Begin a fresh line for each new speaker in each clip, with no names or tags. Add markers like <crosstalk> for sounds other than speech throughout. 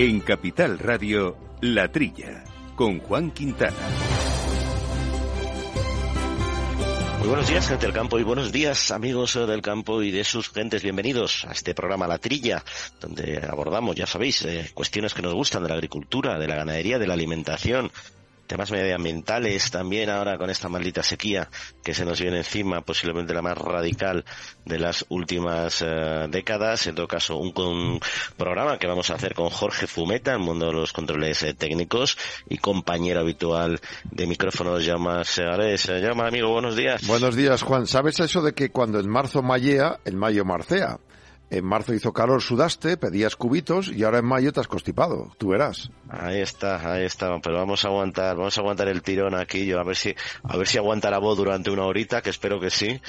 En Capital Radio, La Trilla, con Juan Quintana.
Muy buenos días, gente del campo, y buenos días, amigos del campo y de sus gentes. Bienvenidos a este programa La Trilla, donde abordamos, ya sabéis, eh, cuestiones que nos gustan de la agricultura, de la ganadería, de la alimentación, temas medioambientales también ahora con esta maldita sequía que se nos viene encima, posiblemente la más radical de las últimas eh, décadas. En todo caso, un, programa que vamos a hacer con Jorge Fumeta, el mundo de los controles eh, técnicos y compañero habitual de micrófonos, Llama Segares. Llama, amigo, buenos días.
Buenos días, Juan. ¿Sabes eso de que cuando en marzo mallea, en mayo marcea? En marzo hizo calor, sudaste, pedías cubitos y ahora en mayo te has constipado. Tú verás.
Ahí está, ahí está. Pero vamos a aguantar, vamos a aguantar el tirón aquí. Yo a ver si, a ver si aguanta la voz durante una horita, que espero que sí.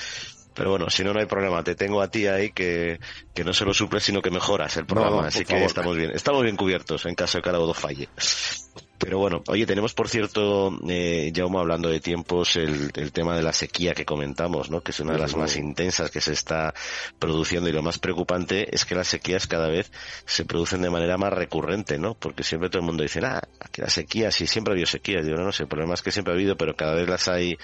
Pero bueno, si no, no hay problema. Te tengo a ti ahí que, que no solo suples, sino que mejoras el programa. Así que estamos bien. Estamos bien cubiertos en caso de que algo falle. Pero bueno, oye, tenemos por cierto, eh, Jaume, hablando de tiempos, el, el, tema de la sequía que comentamos, ¿no? Que es una de las más intensas que se está produciendo y lo más preocupante es que las sequías cada vez se producen de manera más recurrente, ¿no? Porque siempre todo el mundo dice, ah, aquí la sequía, sí, siempre ha habido sequías. Yo no sé, el problema es que siempre ha habido, pero cada vez las hay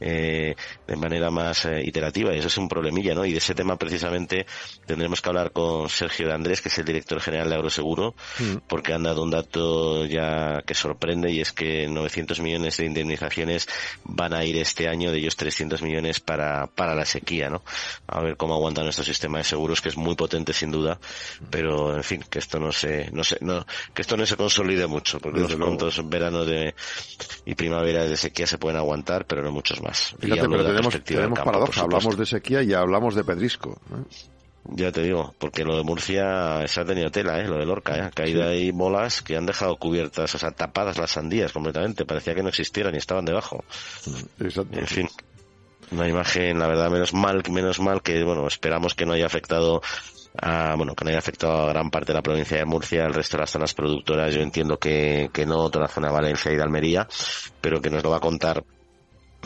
eh, de manera más eh, iterativa y eso es un problemilla, ¿no? Y de ese tema precisamente tendremos que hablar con Sergio de Andrés, que es el director general de Agroseguro, mm. porque han dado un dato ya que sorprende y es que 900 millones de indemnizaciones van a ir este año, de ellos 300 millones para, para la sequía, ¿no? A ver cómo aguanta nuestro sistema de seguros, que es muy potente sin duda, pero en fin, que esto no se, no se, no, que esto no se consolide mucho, porque los puntos verano de, y primavera de sequía se pueden aguantar, pero no muchos más.
Fíjate, pero tenemos, tenemos paradoja, hablamos de sequía y hablamos de pedrisco.
Ya te digo, porque lo de Murcia se ha tenido tela, ¿eh? lo de Lorca, ¿eh? ha caído ahí bolas que han dejado cubiertas, o sea, tapadas las sandías completamente, parecía que no existieran y estaban debajo.
Exacto.
En fin, una imagen, la verdad, menos mal, menos mal que, bueno, esperamos que no haya afectado a, bueno, que no haya afectado a gran parte de la provincia de Murcia, el resto de las zonas productoras, yo entiendo que, que no, toda la zona de Valencia y de Almería, pero que nos lo va a contar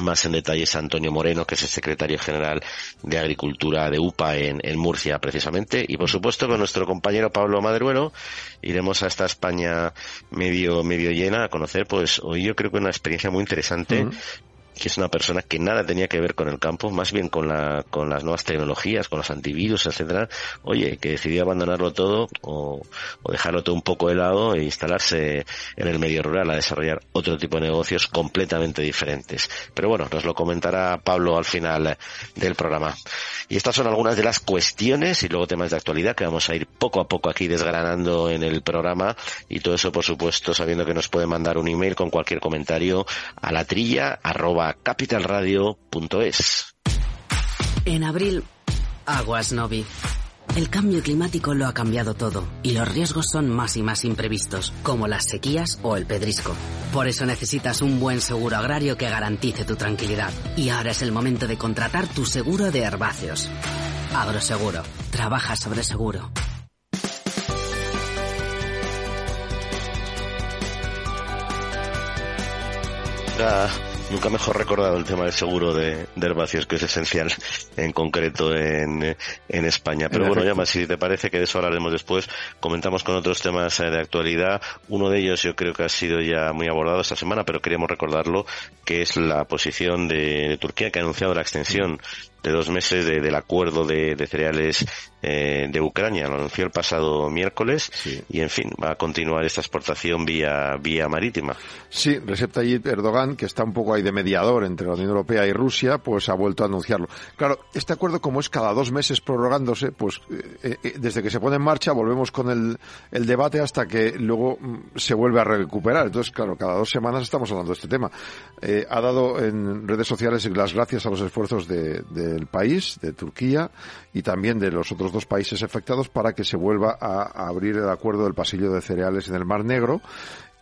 más en detalles Antonio Moreno, que es el secretario general de Agricultura de UPA en, en, Murcia, precisamente. Y por supuesto, con nuestro compañero Pablo Maderuelo, iremos a esta España medio, medio llena a conocer, pues hoy yo creo que una experiencia muy interesante que es una persona que nada tenía que ver con el campo, más bien con, la, con las nuevas tecnologías, con los antivirus, etcétera, oye, que decidió abandonarlo todo o, o, dejarlo todo un poco de lado e instalarse en el medio rural a desarrollar otro tipo de negocios completamente diferentes. Pero bueno, nos lo comentará Pablo al final del programa. Y estas son algunas de las cuestiones y luego temas de actualidad que vamos a ir poco a poco aquí desgranando en el programa y todo eso, por supuesto, sabiendo que nos puede mandar un email con cualquier comentario a la trilla arroba capitalradio.es.
En abril, aguas Novi. El cambio climático lo ha cambiado todo y los riesgos son más y más imprevistos, como las sequías o el pedrisco. Por eso necesitas un buen seguro agrario que garantice tu tranquilidad. Y ahora es el momento de contratar tu seguro de herbáceos. Agroseguro. Trabaja sobre seguro.
Nunca mejor recordado el tema del seguro de, de herbáceos, que es esencial en concreto en, en España. Pero bueno, ya más, si te parece que de eso hablaremos después, comentamos con otros temas eh, de actualidad. Uno de ellos yo creo que ha sido ya muy abordado esta semana, pero queríamos recordarlo, que es la posición de, de Turquía que ha anunciado la extensión de dos meses de, del acuerdo de, de cereales eh, de Ucrania. Lo anunció el pasado miércoles
Sí.
y, en fin, va a continuar esta exportación vía, vía marítima.
Sí, Recep Tayyip Erdogan, que está un poco ahí de mediador entre la Unión Europea y Rusia, pues ha vuelto a anunciarlo. Claro, este acuerdo, como es cada dos meses prorrogándose, pues eh, eh, desde que se pone en marcha volvemos con el, el debate hasta que luego mm, se vuelve a recuperar. Entonces, claro, cada dos semanas estamos hablando de este tema. Eh, ha dado en redes sociales las gracias a los esfuerzos de, del país, de Turquía, y también de los otros dos países afectados para que se vuelva a, a abrir el acuerdo del pasillo de cereales en el Mar Negro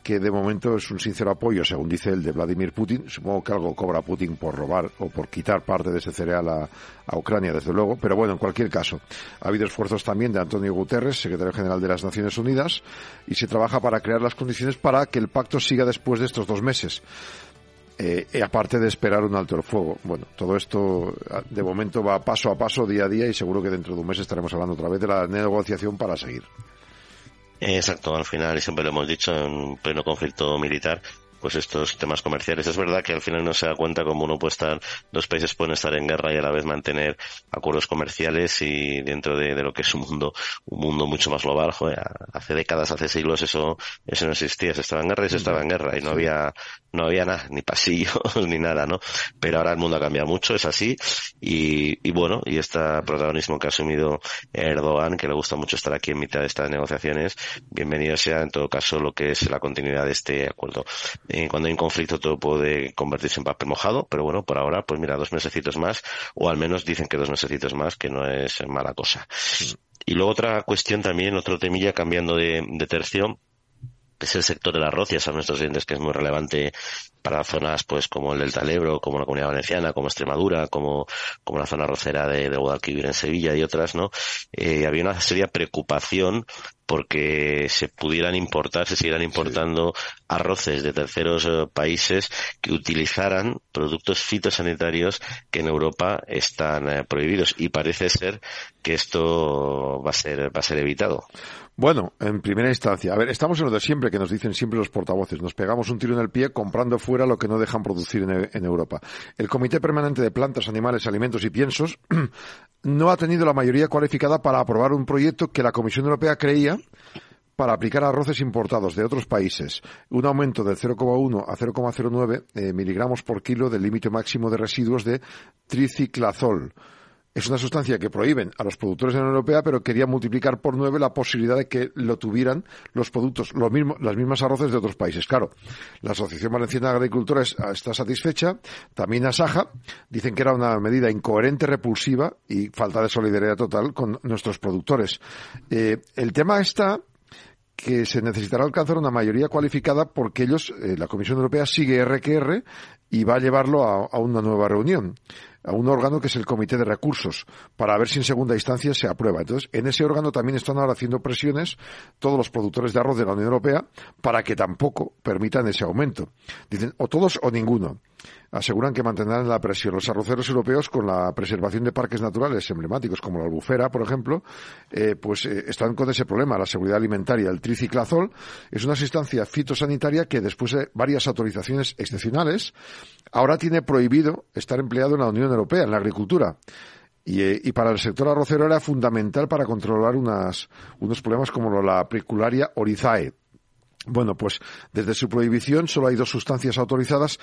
que de momento es un sincero apoyo, según dice el de Vladimir Putin. Supongo que algo cobra Putin por robar o por quitar parte de ese cereal a, a, Ucrania, desde luego. Pero bueno, en cualquier caso, ha habido esfuerzos también de Antonio Guterres, secretario general de las Naciones Unidas, y se trabaja para crear las condiciones para que el pacto siga después de estos dos meses. Eh, y aparte de esperar un alto el fuego. Bueno, todo esto de momento va paso a paso, día a día, y seguro que dentro de un mes estaremos hablando otra vez de la negociación para seguir.
Exacto, al final, y siempre lo hemos dicho, en pleno conflicto militar, pues estos temas comerciales. Es verdad que al final no se da cuenta como uno puede estar, dos países pueden estar en guerra y a la vez mantener acuerdos comerciales y dentro de, lo que es un mundo, un mundo mucho más global, joder, hace décadas, hace siglos eso, eso no existía, se estaba en guerra y se estaba en guerra y no había, no había nada, ni pasillos <laughs> ni nada, ¿no? Pero ahora el mundo ha cambiado mucho, es así y, y bueno, y este protagonismo que ha asumido Erdogan, que le gusta mucho estar aquí en mitad de estas negociaciones, bienvenido sea en todo caso lo que es la continuidad de este acuerdo. Eh, cuando hay un conflicto todo puede convertirse en papel mojado, pero bueno, por ahora, pues mira, dos mesecitos más, o al menos dicen que dos mesecitos más, que no es mala cosa. Y luego otra cuestión también, otro temilla cambiando de, de tercio, es el sector del arroz, ya saben nuestros clientes que es muy relevante para zonas pues como el Delta Lebro, como la Comunidad Valenciana, como Extremadura, como, como la zona arrocera de, de Guadalquivir en Sevilla y otras, ¿no? Eh, había una seria preocupación porque se pudieran importar, se siguieran importando arroces de terceros eh, países que utilizaran productos fitosanitarios que en Europa están eh, prohibidos y parece ser que esto va a ser va a ser evitado.
Bueno, en primera instancia, a ver, estamos en lo de siempre que nos dicen siempre los portavoces, nos pegamos un tiro en el pie comprando fuera lo que no dejan producir en, Europa. El Comité Permanente de Plantas, Animales, Alimentos y Piensos <clears throat> no ha tenido la mayoría cualificada para aprobar un proyecto que la Comisión Europea creía para aplicar arroces importados de otros países un aumento del 0,1 a 0,09 eh, miligramos por kilo del límite máximo de residuos de triciclazol es una sustancia que prohíben a los productores de la Unión Europea, pero quería multiplicar por nueve la posibilidad de que lo tuvieran los productos, los mismos, las mismas arroces de otros países. Claro, la Asociación Valenciana de Agricultores está satisfecha, también Asaja, dicen que era una medida incoherente, repulsiva y falta de solidaridad total con nuestros productores. Eh, el tema está que se necesitará alcanzar una mayoría cualificada porque ellos, eh, la Comisión Europea, sigue RQR y va a llevarlo a una nueva reunión a un órgano que es el Comité de Recursos, para ver si en segunda instancia se aprueba. Entonces, en ese órgano también están ahora haciendo presiones todos los productores de arroz de la Unión Europea para que tampoco permitan ese aumento. Dicen, o todos o ninguno aseguran que mantendrán la presión. Los arroceros europeos, con la preservación de parques naturales emblemáticos como la albufera, por ejemplo, eh, pues eh, están con ese problema. La seguridad alimentaria, el triciclazol, es una sustancia fitosanitaria que después de varias autorizaciones excepcionales, ahora tiene prohibido estar empleado en la Unión Europea, en la agricultura. Y, eh, y, para el sector arrocero era fundamental para controlar unas, unos problemas como la apricularia orizae. Bueno, pues desde su prohibición solo hay dos sustancias autorizadas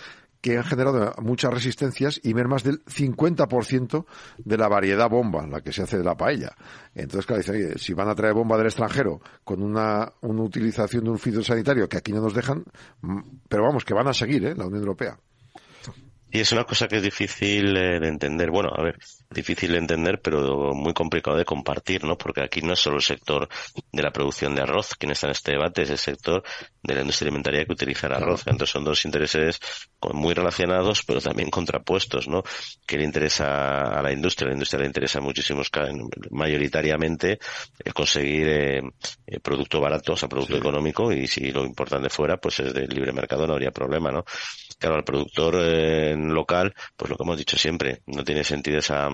que han generado muchas resistencias y más del 50% de la variedad bomba, la que se hace de la paella. Entonces, claro, dicen, si van a traer bomba del extranjero con una, una utilización de un fitosanitario que aquí no nos dejan, mm, pero vamos, que van a seguir, ¿eh? La Unión Europea.
Y es una cosa que es difícil eh, de entender. Bueno, a ver, difícil de entender, pero muy complicado de compartir, ¿no? Porque aquí no es solo el sector de la producción de arroz quien está en este debate, es el sector de la industria alimentaria que utiliza el arroz. Entonces son dos intereses muy relacionados, pero también contrapuestos, ¿no? Que le interesa a la industria, a la industria le interesa muchísimo, mayoritariamente, el conseguir eh, eh, producto barato, o sea, producto económico, y si lo importan de fuera, pues es del libre mercado, no habría problema, ¿no? Claro, al productor eh, local, pues lo que hemos dicho siempre, no tiene sentido esa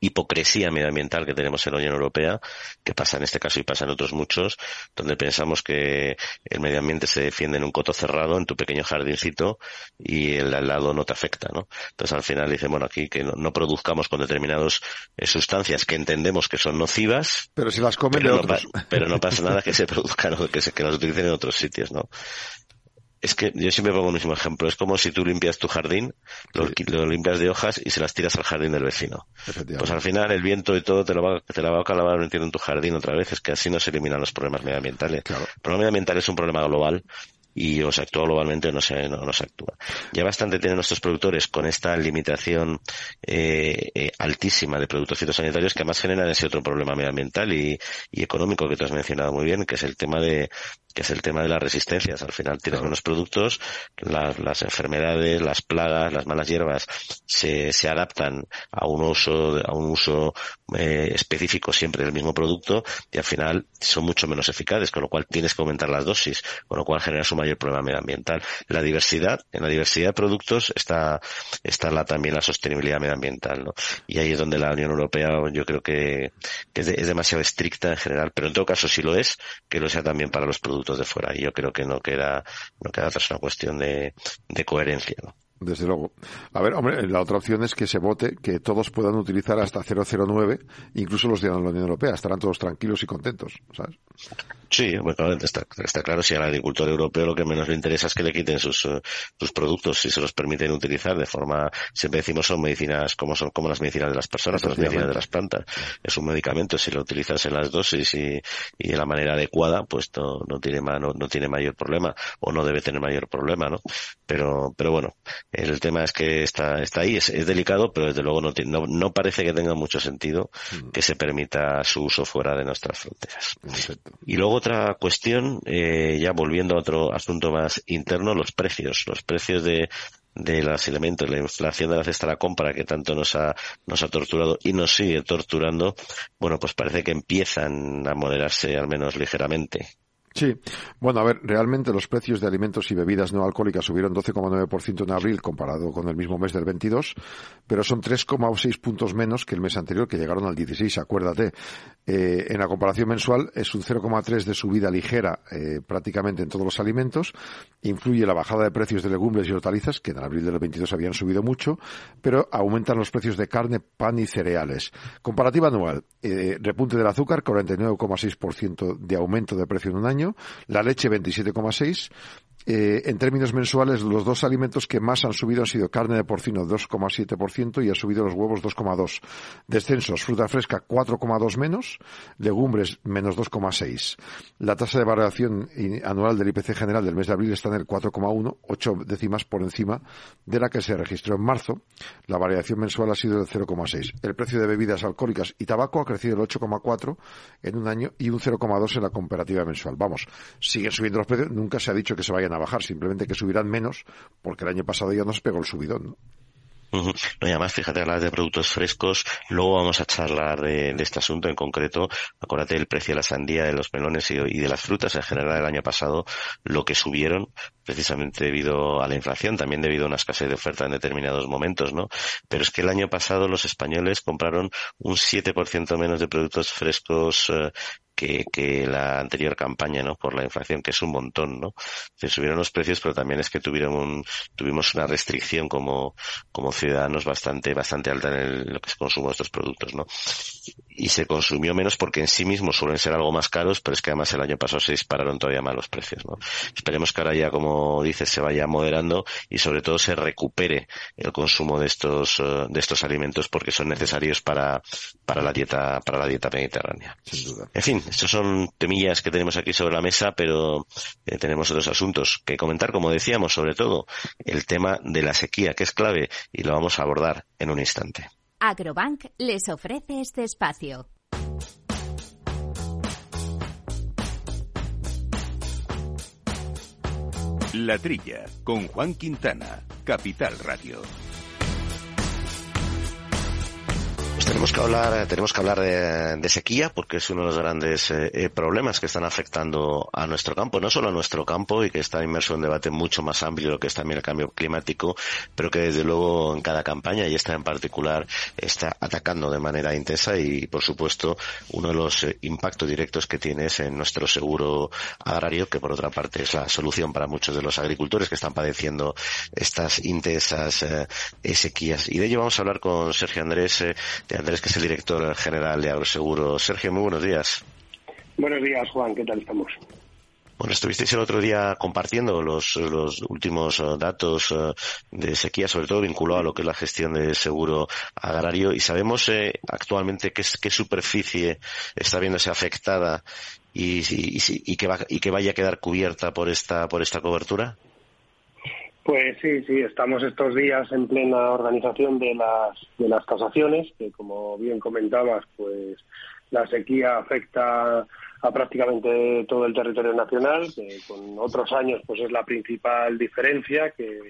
hipocresía medioambiental que tenemos en la Unión Europea, que pasa en este caso y pasa en otros muchos, donde pensamos que el medio ambiente se defiende en un coto cerrado, en tu pequeño jardincito, y el al lado no te afecta, ¿no? Entonces al final dicen, bueno, aquí que no, produzcamos con determinadas eh, sustancias que entendemos que son nocivas.
Pero si las comen
pero,
no,
pero no pasa <laughs> nada que se produzcan o que, se, que las utilicen en otros sitios, ¿no? Es que yo siempre pongo el mismo ejemplo. Es como si tú limpias tu jardín, lo, limpias de hojas y se las tiras al jardín del vecino. Pues al final el viento y todo te, lo va, te la va a acabar metiendo en tu jardín otra vez. Es que así no se eliminan los problemas medioambientales. El problema medioambiental es un problema global y o se actúa globalmente o no se, no, se actúa. Ya bastante tienen nuestros productores con esta limitación eh, eh, altísima de productos fitosanitarios que además generan ese otro problema medioambiental y, y económico que tú has mencionado muy bien, que es el tema de, que es el tema de las resistencias. Al final tienes unos productos, las, enfermedades, las plagas, las malas hierbas se, se adaptan a un uso, a un uso eh, específicos siempre del mismo producto y al final son mucho menos eficaces, con lo cual tienes que aumentar las dosis, con lo cual generas un mayor problema medioambiental. La diversidad, en la diversidad de productos está, está la, también la sostenibilidad medioambiental, ¿no? Y ahí es donde la Unión Europea yo creo que, es, demasiado estricta en general, pero en todo caso si lo es, que lo sea también para los productos de fuera. Y yo creo que no queda, no queda otra, es una cuestión de, de coherencia, ¿no?
Desde luego. A ver, hombre, la otra opción es que se vote que todos puedan utilizar hasta 009, incluso los de la Unión Europea. Estarán todos tranquilos y contentos, ¿sabes?
Sí, bueno, está, está claro, si al agricultor europeo lo que menos le interesa es que le quiten sus, eh, sus productos, si se los permiten utilizar de forma, siempre decimos son medicinas como son como las medicinas de las personas, las medicinas de las plantas. Es un medicamento, si lo utilizas en las dosis y, y de la manera adecuada, pues no, no tiene no, no tiene mayor problema, o no debe tener mayor problema, ¿no? Pero, pero bueno, el tema es que está, está ahí, es, delicado, pero desde luego no, no, no, parece que tenga mucho sentido mm. que se permita su uso fuera de nuestras fronteras. Y luego otra cuestión, eh, ya volviendo a otro asunto más interno, los precios. Los precios de, de los elementos, la inflación de la cesta de la compra que tanto nos ha, nos ha torturado y nos sigue torturando, bueno, pues parece que empiezan a moderarse al menos ligeramente.
Sí, bueno, a ver, realmente los precios de alimentos y bebidas no alcohólicas subieron 12,9% en abril comparado con el mismo mes del 22, pero son 3,6 puntos menos que el mes anterior, que llegaron al 16, acuérdate. Eh, en la comparación mensual es un 0,3 de subida ligera eh, prácticamente en todos los alimentos. Influye la bajada de precios de legumbres y hortalizas, que en abril del 22 habían subido mucho, pero aumentan los precios de carne, pan y cereales. Comparativa anual, eh, repunte del azúcar, 49,6% de aumento de precio en un año, la leche 27,6 eh, en términos mensuales, los dos alimentos que más han subido han sido carne de porcino 2,7% y ha subido los huevos 2,2%. Descensos, fruta fresca 4,2 menos, legumbres menos 2,6. La tasa de variación anual del IPC general del mes de abril está en el 4,1, 8 décimas por encima de la que se registró en marzo. La variación mensual ha sido del 0,6. El precio de bebidas alcohólicas y tabaco ha crecido el 8,4 en un año y un 0,2 en la comparativa mensual. Vamos, siguen subiendo los precios. Nunca se ha dicho que se vayan a bajar, simplemente que subirán menos, porque el año pasado ya nos pegó el subidón, ¿no?
No, y además, fíjate, hablar de productos frescos, luego vamos a charlar de, este asunto en concreto. Acuérdate del precio de la sandía, de los melones y, de las frutas en general el año pasado, lo que subieron, precisamente debido a la inflación, también debido a una escasez de oferta en determinados momentos, ¿no? Pero es que el año pasado los españoles compraron un 7% menos de productos frescos eh, que, que la anterior campaña, ¿no? Por la inflación, que es un montón, ¿no? Se subieron los precios, pero también es que tuvieron un, tuvimos una restricción como, como ciudadanos bastante, bastante alta en el, lo que es consumo de estos productos, ¿no? Y se consumió menos porque en sí mismos suelen ser algo más caros, pero es que además el año pasado se dispararon todavía más los precios, ¿no? Esperemos que ahora ya, como dices, se vaya moderando y sobre todo se recupere el consumo de estos, eh, de estos alimentos porque son necesarios para, para la dieta, para la dieta mediterránea. Sin duda. En fin, estos son temillas que tenemos aquí sobre la mesa, pero eh, tenemos otros asuntos que comentar, como decíamos, sobre todo el tema de la sequía, que es clave, y lo vamos a abordar en un instante.
Agrobank les ofrece este espacio.
La Trilla, con Juan Quintana, Capital Radio.
Tenemos que hablar, tenemos que hablar de, sequía porque es uno de los grandes eh, eh, problemas que están afectando a nuestro campo, no solo a nuestro campo y que está inmerso en un debate mucho más amplio lo que es también el cambio climático, pero que desde luego en cada campaña y esta en particular está atacando de manera intensa y por supuesto uno de los eh, impactos directos que tiene es en nuestro seguro agrario que por otra parte es la solución para muchos de los agricultores que están padeciendo estas intensas sequías. Y de ello vamos a hablar con Sergio Andrés Andrés, que es el director general de Agroseguro. Sergio, muy buenos días.
Buenos días, Juan. ¿Qué tal estamos?
Bueno, estuvisteis el otro día compartiendo los, los últimos eh, datos eh, de sequía, sobre todo vinculado a lo que es la gestión de seguro agrario. Y sabemos eh, actualmente qué, qué superficie está viéndose afectada y, y, y, que va, y que vaya a quedar cubierta por esta, por esta cobertura.
Pues sí, sí, estamos estos días en plena organización de las, de las tasaciones, que como bien comentabas, pues la sequía afecta a prácticamente todo el territorio nacional, que con otros años pues es la principal diferencia, que,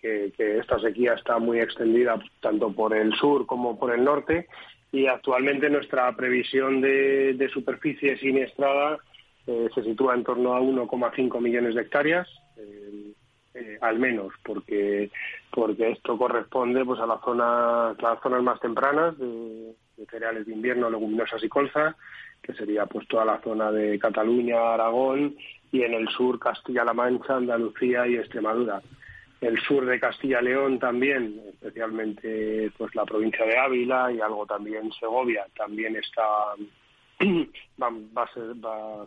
esta sequía está muy extendida tanto por el sur como por el norte, y actualmente nuestra previsión de, superficie siniestrada eh, se sitúa en torno a 1,5 millones de hectáreas, eh, al menos, porque porque esto corresponde pues a la zona, las zonas más tempranas de, cereales de invierno, leguminosas y colza, que sería pues toda la zona de Cataluña, Aragón y en el sur Castilla-La Mancha, Andalucía y Extremadura. El sur de Castilla-León también, especialmente pues la provincia de Ávila y algo también Segovia, también está <clears throat> va,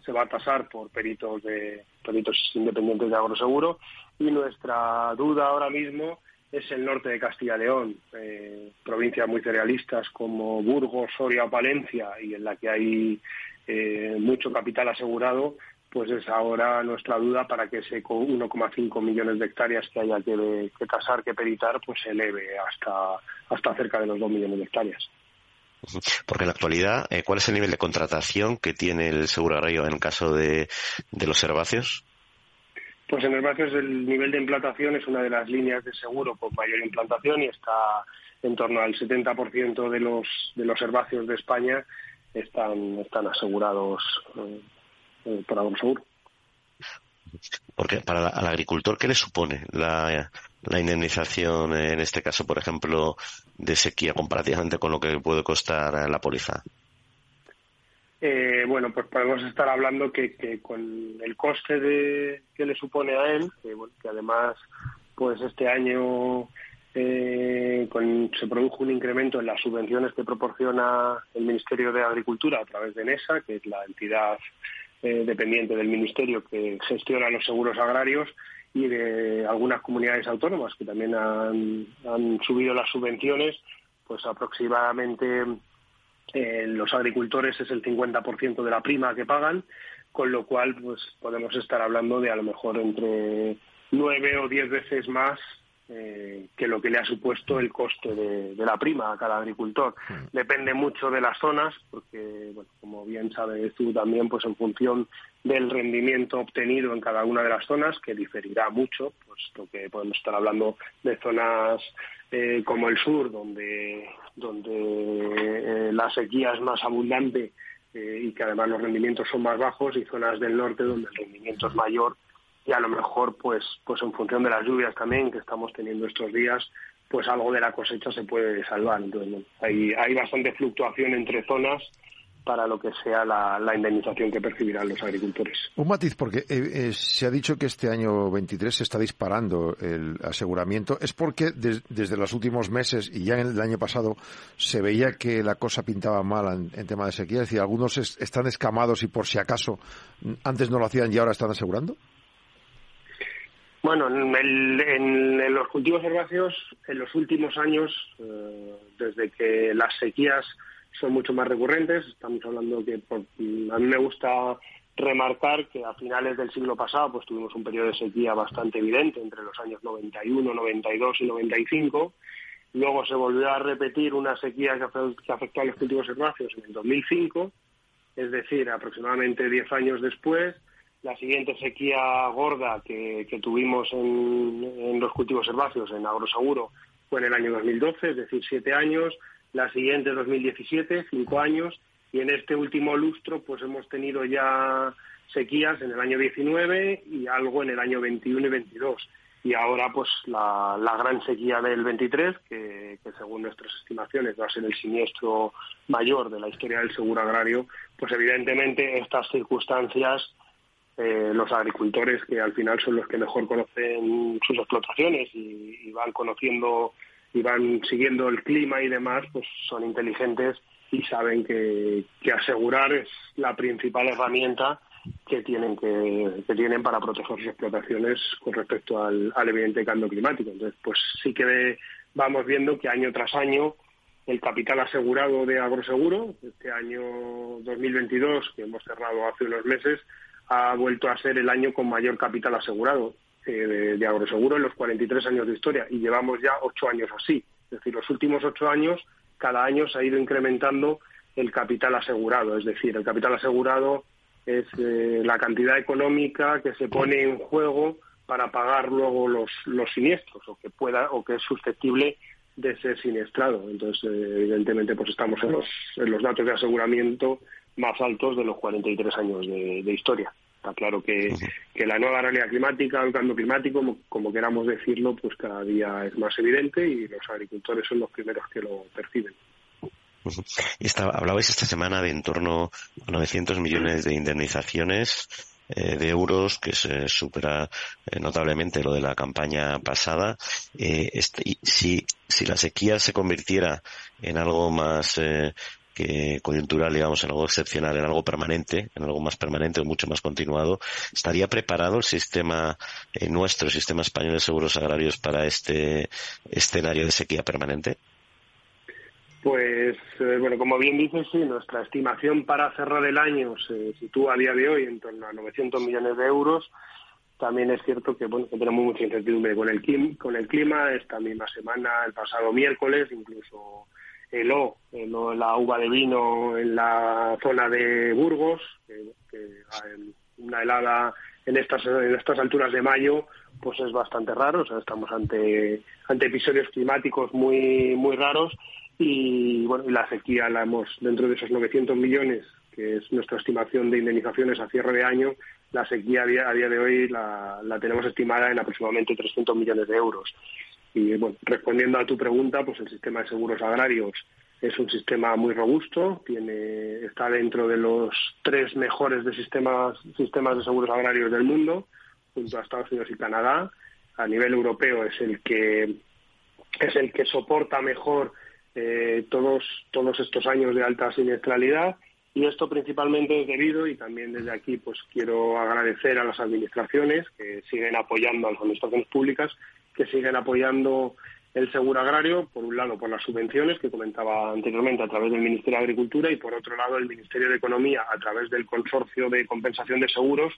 se va a tasar por peritos de peritos independientes de agroseguro y nuestra duda ahora mismo es el norte de Castilla-León, eh, provincias muy cerealistas como Burgos, Soria o Palencia y en la que hay eh, mucho capital asegurado, pues es ahora nuestra duda para que ese 1,5 millones de hectáreas que haya que, que tasar, que peritar, pues se eleve hasta, hasta cerca de los 2 millones de hectáreas.
Porque en la actualidad, eh, ¿cuál es el nivel de contratación que tiene el seguro agrario en el caso de, los herbáceos?
Pues en herbáceos el nivel de implantación es una de las líneas de seguro con mayor implantación y está en torno al 70% de los, de los herbáceos de España están, están asegurados eh, eh, por Agroseguro.
Porque para el agricultor, ¿qué le supone la, la indemnización, en este caso, por ejemplo, de sequía comparativamente con lo que puede costar la póliza?
Eh, bueno, pues podemos estar hablando que, con el coste de, que le supone a él, que, además, pues este año eh, se produjo un incremento en las subvenciones que proporciona el Ministerio de Agricultura a través de NESA, que es la entidad eh, dependiente del Ministerio que gestiona los seguros agrarios y de algunas comunidades autónomas que también han, subido las subvenciones, pues aproximadamente eh, los agricultores es el 50% de la prima que pagan, con lo cual pues podemos estar hablando de a lo mejor entre nueve o diez veces más eh, que lo que le ha supuesto el coste de, la prima a cada agricultor. Mm. Depende mucho de las zonas, porque, bueno, como bien sabes tú también, pues en función del rendimiento obtenido en cada una de las zonas, que diferirá mucho, puesto que podemos estar hablando de zonas eh, como el sur, donde, donde eh, la sequía es más abundante y que además los rendimientos son más bajos, y zonas del norte, donde el rendimiento es mayor y a lo mejor pues pues en función de las lluvias también que estamos teniendo estos días pues algo de la cosecha se puede salvar entonces hay hay bastante fluctuación entre zonas para lo que sea la, indemnización que percibirán los agricultores.
Un matiz, porque eh, eh, se ha dicho que este año 23 se está disparando el aseguramiento. ¿Es porque desde los últimos meses y ya en el año pasado se veía que la cosa pintaba mal en, tema de sequía? Es decir, algunos están escamados y por si acaso antes no lo hacían y ahora están asegurando.
Bueno, en, los cultivos herbáceos, en los últimos años, eh, desde que las sequías son mucho más recurrentes, estamos hablando que a mí me gusta remarcar que a finales del siglo pasado pues tuvimos un periodo de sequía bastante evidente entre los años 91, 92 y 95. Luego se volvió a repetir una sequía que afectó a los cultivos herbáceos en el 2005, es decir, aproximadamente 10 años después la siguiente sequía gorda que, tuvimos en, los cultivos herbáceos, en agroseguro, fue en el año 2012, es decir, siete años. La siguiente, 2017, cinco años. Y en este último lustro, pues hemos tenido ya sequías en el año 19 y algo en el año 21 y 22. Y ahora, pues la, gran sequía del 23, que, que, según nuestras estimaciones va a ser el siniestro mayor de la historia del seguro agrario, pues evidentemente estas circunstancias eh, los agricultores que al final son los que mejor conocen sus explotaciones y, van conociendo y van siguiendo el clima y demás, pues son inteligentes y saben que, asegurar es la principal herramienta que tienen que, tienen para proteger sus explotaciones con respecto al, al evidente cambio climático. Entonces, pues sí que vamos viendo que año tras año el capital asegurado de agroseguro, este año 2022 que hemos cerrado hace unos meses, ha vuelto a ser el año con mayor capital asegurado eh, de, agroseguro en los 43 años de historia y llevamos ya ocho años así. Es decir, los últimos ocho años, cada año se ha ido incrementando el capital asegurado. Es decir, el capital asegurado es eh, la cantidad económica que se pone en juego para pagar luego los, los siniestros o que pueda o que es susceptible de ser siniestrado. Entonces, eh, evidentemente, pues estamos en los, en los datos de aseguramiento más altos de los 43 años de, de historia. Está claro que, que, la nueva realidad climática, el cambio climático, como, como, queramos decirlo, pues cada día es más evidente y los agricultores son los primeros que lo perciben.
Y hablabais esta semana de en torno a 900 millones de indemnizaciones eh, de euros, que se supera eh, notablemente lo de la campaña pasada. Eh, este, si, si la sequía se convirtiera en algo más que coyuntural, digamos, en algo excepcional, en algo permanente, en algo más permanente o mucho más continuado, ¿estaría preparado el sistema nuestro, el sistema español de seguros agrarios para este escenario de sequía permanente?
Pues, eh, bueno, como bien dices, sí, nuestra estimación para cerrar el año se sitúa a día de hoy en torno a 900 millones de euros. También es cierto que, bueno, que tenemos mucha incertidumbre con el, con el clima. Esta misma semana, el pasado miércoles, incluso heló, heló la uva de vino en la zona de Burgos, que, una helada en estas, en estas alturas de mayo pues es bastante raro, o sea, estamos ante, ante episodios climáticos muy, muy raros y bueno, la sequía la hemos, dentro de esos 900 millones, que es nuestra estimación de indemnizaciones a cierre de año, la sequía a día, a día de hoy la, la, tenemos estimada en aproximadamente 300 millones de euros. Y bueno, respondiendo a tu pregunta, pues el sistema de seguros agrarios es un sistema muy robusto, tiene, está dentro de los tres mejores de sistemas, sistemas de seguros agrarios del mundo, junto a Estados Unidos y Canadá. A nivel europeo es el que es el que soporta mejor eh, todos, todos estos años de alta siniestralidad y esto principalmente es debido, y también desde aquí pues quiero agradecer a las administraciones que siguen apoyando, a las administraciones públicas, que siguen apoyando el seguro agrario, por un lado por las subvenciones que comentaba anteriormente a través del Ministerio de Agricultura y por otro lado el Ministerio de Economía a través del Consorcio de Compensación de Seguros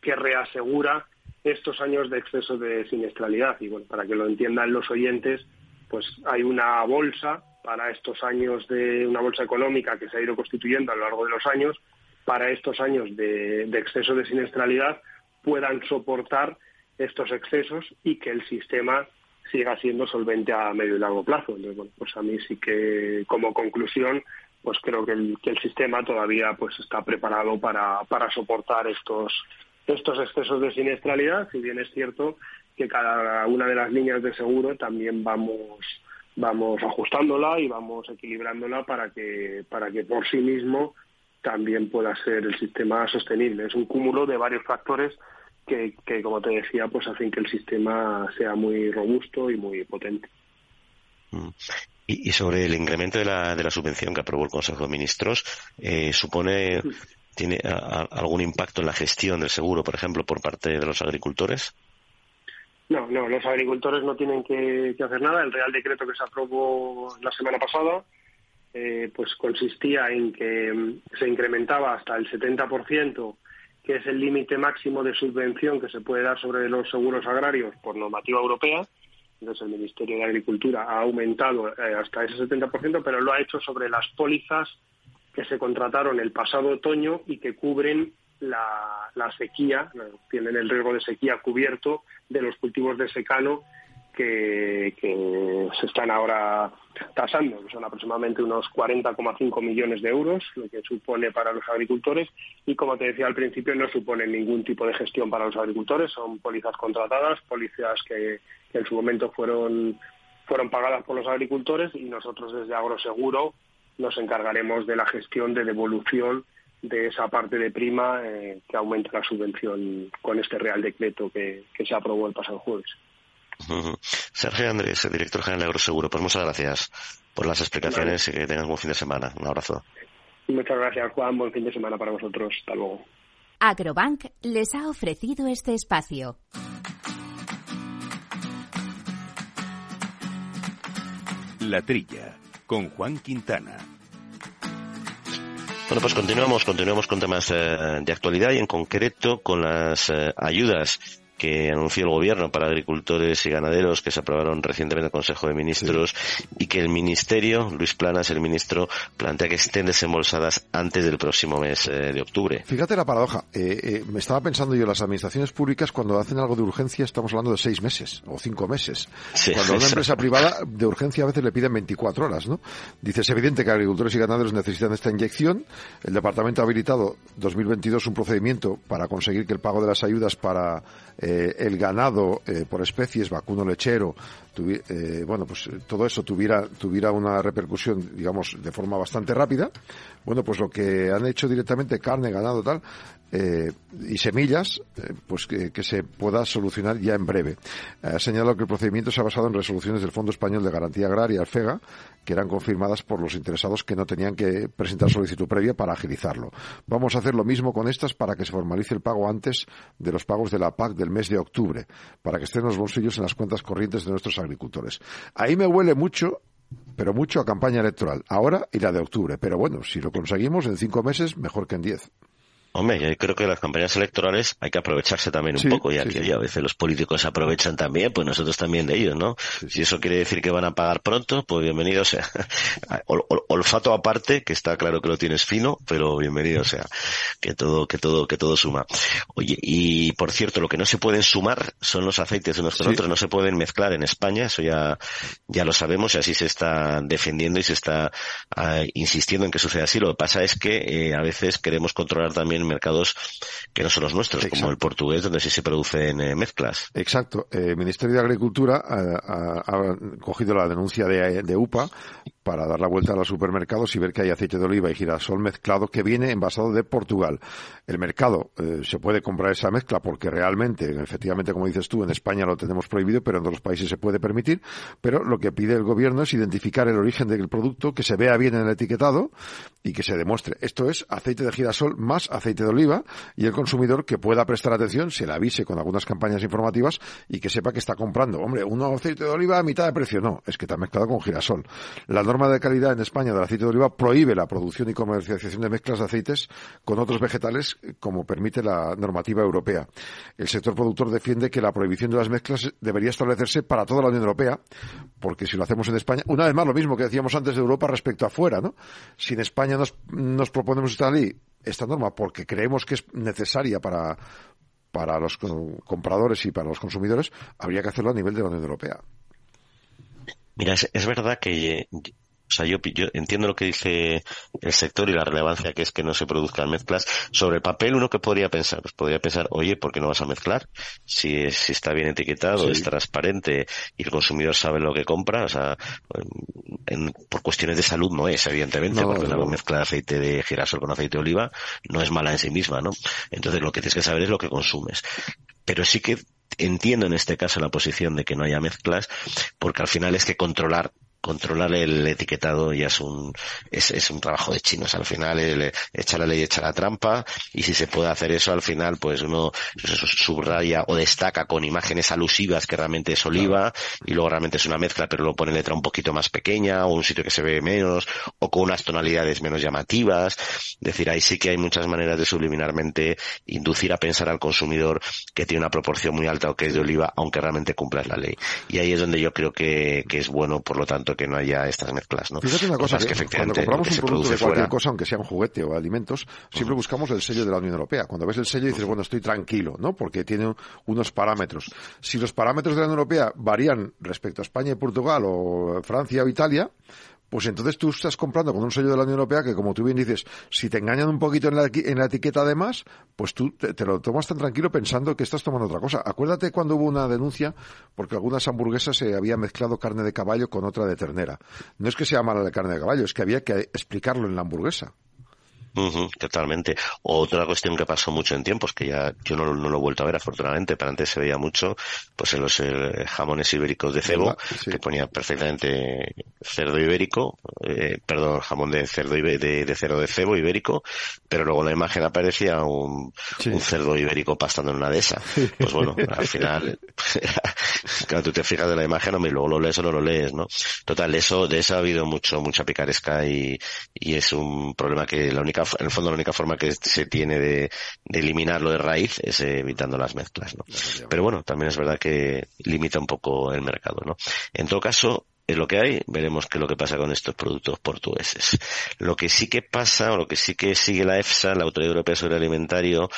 que reasegura estos años de exceso de siniestralidad. Y bueno, para que lo entiendan los oyentes, pues hay una bolsa para estos años de una bolsa económica que se ha ido constituyendo a lo largo de los años, para estos años de, exceso de siniestralidad puedan soportar estos excesos y que el sistema siga siendo solvente a medio y largo plazo. Entonces, bueno, pues a mí sí que como conclusión, pues creo que el, sistema todavía pues está preparado para, para soportar estos estos excesos de siniestralidad, si bien es cierto que cada una de las líneas de seguro también vamos vamos ajustándola y vamos equilibrándola para que para que por sí mismo también pueda ser el sistema sostenible. Es un cúmulo de varios factores que, que como te decía, pues hacen que el sistema sea muy robusto y muy potente.
Mm. Y, sobre el incremento de la, de la subvención que aprobó el Consejo de Ministros, eh, ¿supone, tiene algún impacto en la gestión del seguro, por ejemplo, por parte de los agricultores?
No, no, los agricultores no tienen que, hacer nada. El Real Decreto que se aprobó la semana pasada eh, pues consistía en que se incrementaba hasta el 70%, que es el límite máximo de subvención que se puede dar sobre los seguros agrarios por normativa europea. Entonces el Ministerio de Agricultura ha aumentado eh, hasta ese 70%, pero lo ha hecho sobre las pólizas que se contrataron el pasado otoño y que cubren la, la sequía, tienen el riesgo de sequía cubierto de los cultivos de secano que, se están ahora tasando, que son aproximadamente unos 40,5 millones de euros, lo que supone para los agricultores. Y como te decía al principio, no supone ningún tipo de gestión para los agricultores, son pólizas contratadas, pólizas que, que en su momento fueron, fueron pagadas por los agricultores y nosotros desde Agroseguro nos encargaremos de la gestión de devolución de esa parte de prima eh, que aumenta la subvención con este Real Decreto que, se aprobó el pasado jueves. <laughs>
Sergio Andrés, el director general de Agroseguro, pues muchas gracias por las explicaciones y que tengas un buen fin de semana. Un abrazo.
Muchas gracias, Juan. Buen fin de semana para vosotros. Hasta luego.
Agrobank les ha ofrecido este espacio.
La Trilla, con Juan Quintana.
Bueno, pues continuamos, continuamos con temas eh, de actualidad y en concreto con las eh, ayudas que anunció el gobierno para agricultores y ganaderos que se aprobaron recientemente en el Consejo de Ministros y que el Ministerio, Luis Planas, el ministro, plantea que estén desembolsadas antes del próximo mes eh, de octubre.
Fíjate la paradoja. Eh, eh, me estaba pensando yo, las administraciones públicas cuando hacen algo de urgencia estamos hablando de seis meses o cinco meses. cuando una empresa privada de urgencia a veces le piden 24 horas, ¿no? Dice, es evidente que agricultores y ganaderos necesitan esta inyección. El departamento ha habilitado 2022 un procedimiento para conseguir que el pago de las ayudas para eh, el ganado eh, por especies, vacuno lechero, eh, bueno, pues todo eso tuviera, tuviera una repercusión, digamos, de forma bastante rápida. Bueno, pues lo que han hecho directamente, carne, ganado, tal, eh, y semillas, eh, pues que, se pueda solucionar ya en breve. Ha señalado que el procedimiento se ha basado en resoluciones del Fondo Español de Garantía Agraria, FEGA, que eran confirmadas por los interesados que no tenían que presentar solicitud previa para agilizarlo. Vamos a hacer lo mismo con estas para que se formalice el pago antes de los pagos de la PAC del mes de octubre, para que estén los bolsillos en las cuentas corrientes de nuestros agricultores. Ahí me huele mucho pero mucho a campaña electoral, ahora y la de octubre. Pero bueno, si lo conseguimos en cinco meses, mejor que en diez.
Hombre, yo creo que las campañas electorales hay que aprovecharse también un poco, ya que a veces los políticos se aprovechan también, pues nosotros también de ellos, ¿no? Si eso quiere decir que van a pagar pronto, pues bienvenido sea. <laughs> <laughs> olfato aparte, que está claro que lo tienes fino, pero bienvenido sea. Que todo, que todo, que todo suma. Oye, y por cierto, lo que no se pueden sumar son los aceites unos con otros, no se pueden mezclar en España, eso ya, ya lo sabemos y así se está defendiendo y se está ah, insistiendo en que suceda así. Lo que pasa es que eh, a veces queremos controlar también mercados que no son los nuestros, como el portugués, donde sí se producen eh, mezclas.
Exacto. El Ministerio de Agricultura ha, cogido la denuncia de, UPA para dar la vuelta a los supermercados y ver que hay aceite de oliva y girasol mezclado que viene envasado de Portugal. El mercado eh, se puede comprar esa mezcla porque realmente, efectivamente, como dices tú, en España lo tenemos prohibido, pero en otros países se puede permitir. Pero lo que pide el gobierno es identificar el origen del producto, que se vea bien en el etiquetado y que se demuestre. Esto es aceite de girasol más aceite de oliva y el consumidor que pueda prestar atención, se le avise con algunas campañas informativas y que sepa que está comprando. Hombre, un aceite de oliva a mitad de precio. No, es que está mezclado con girasol. La norma de calidad en España del aceite de oliva prohíbe la producción y comercialización de mezclas de aceites con otros vegetales como permite la normativa europea. El sector productor defiende que la prohibición de las mezclas debería establecerse para toda la Unión Europea, porque si lo hacemos en España, una vez más lo mismo que decíamos antes de Europa respecto a fuera, ¿no? Si en España nos, nos proponemos esta ley esta norma porque creemos que es necesaria para, para los compradores y para los consumidores, habría que hacerlo a nivel de la Unión Europea.
Mira, es verdad que o sea, yo, yo entiendo lo que dice el sector y la relevancia que es que no se produzcan mezclas. Sobre el papel, uno que podría pensar, pues podría pensar, oye, ¿por qué no vas a mezclar? Si, si está bien etiquetado, es transparente y el consumidor sabe lo que compra, o sea, en, por cuestiones de salud no es, evidentemente, porque una mezcla de aceite de girasol con aceite de oliva no es mala en sí misma, ¿no? Entonces lo que tienes que saber es lo que consumes. Pero sí que entiendo en este caso la posición de que no haya mezclas, porque al final es que controlar controlar el etiquetado ya es un es, es un trabajo de chinos al final el, echa la ley echa la trampa y si se puede hacer eso al final pues uno subraya o destaca con imágenes alusivas que realmente es oliva y luego realmente es una mezcla pero lo pone letra un poquito más pequeña o un sitio que se ve menos o con unas tonalidades menos llamativas. Es decir ahí sí que hay muchas maneras de subliminarmente inducir a pensar al consumidor que tiene una proporción muy alta o que es de oliva aunque realmente cumpla la ley. Y ahí es donde yo creo que, que es bueno por lo tanto que no haya estas mezclas, ¿no?
Fíjate una cosa, que, cuando compramos un producto de cualquier cosa, aunque sea un juguete o alimentos, siempre buscamos el sello de la Unión Europea. Cuando ves el sello dices, bueno, estoy tranquilo, ¿no? Porque tiene unos parámetros. Si los parámetros de la Unión Europea varían respecto a España y Portugal o Francia o Italia, pues entonces tú estás comprando con un sello de la Unión Europea que, como tú bien dices, si te engañan un poquito en la, en la etiqueta además, pues tú te, lo tomas tan tranquilo pensando que estás tomando otra cosa. Acuérdate cuando hubo una denuncia porque algunas hamburguesas se había mezclado carne de caballo con otra de ternera. No es que sea mala la carne de caballo, es que había que explicarlo en la hamburguesa
totalmente. Otra cuestión que pasó mucho en tiempos, que ya yo no, lo he vuelto a ver afortunadamente, pero antes se veía mucho, pues en los eh, jamones ibéricos de cebo, que ponía perfectamente cerdo ibérico, eh, perdón, jamón de cerdo de, de, cerdo de cebo ibérico, pero luego en la imagen aparecía un, un cerdo ibérico pastando en una de esas. Pues bueno, al final, <laughs> claro, tú te fijas de la imagen, y luego lo lees o no lo lees, ¿no? Total, eso, de eso ha habido mucho, mucha picaresca y, y es un problema que la única única, en el fondo la única forma que se tiene de, eliminarlo de raíz es evitando las mezclas, ¿no? Pero bueno, también es verdad que limita un poco el mercado, ¿no? En todo caso, es lo que hay, veremos qué es lo que pasa con estos productos portugueses. Lo que sí que pasa, o lo que sí que sigue la EFSA, la Autoridad Europea sobre Alimentario,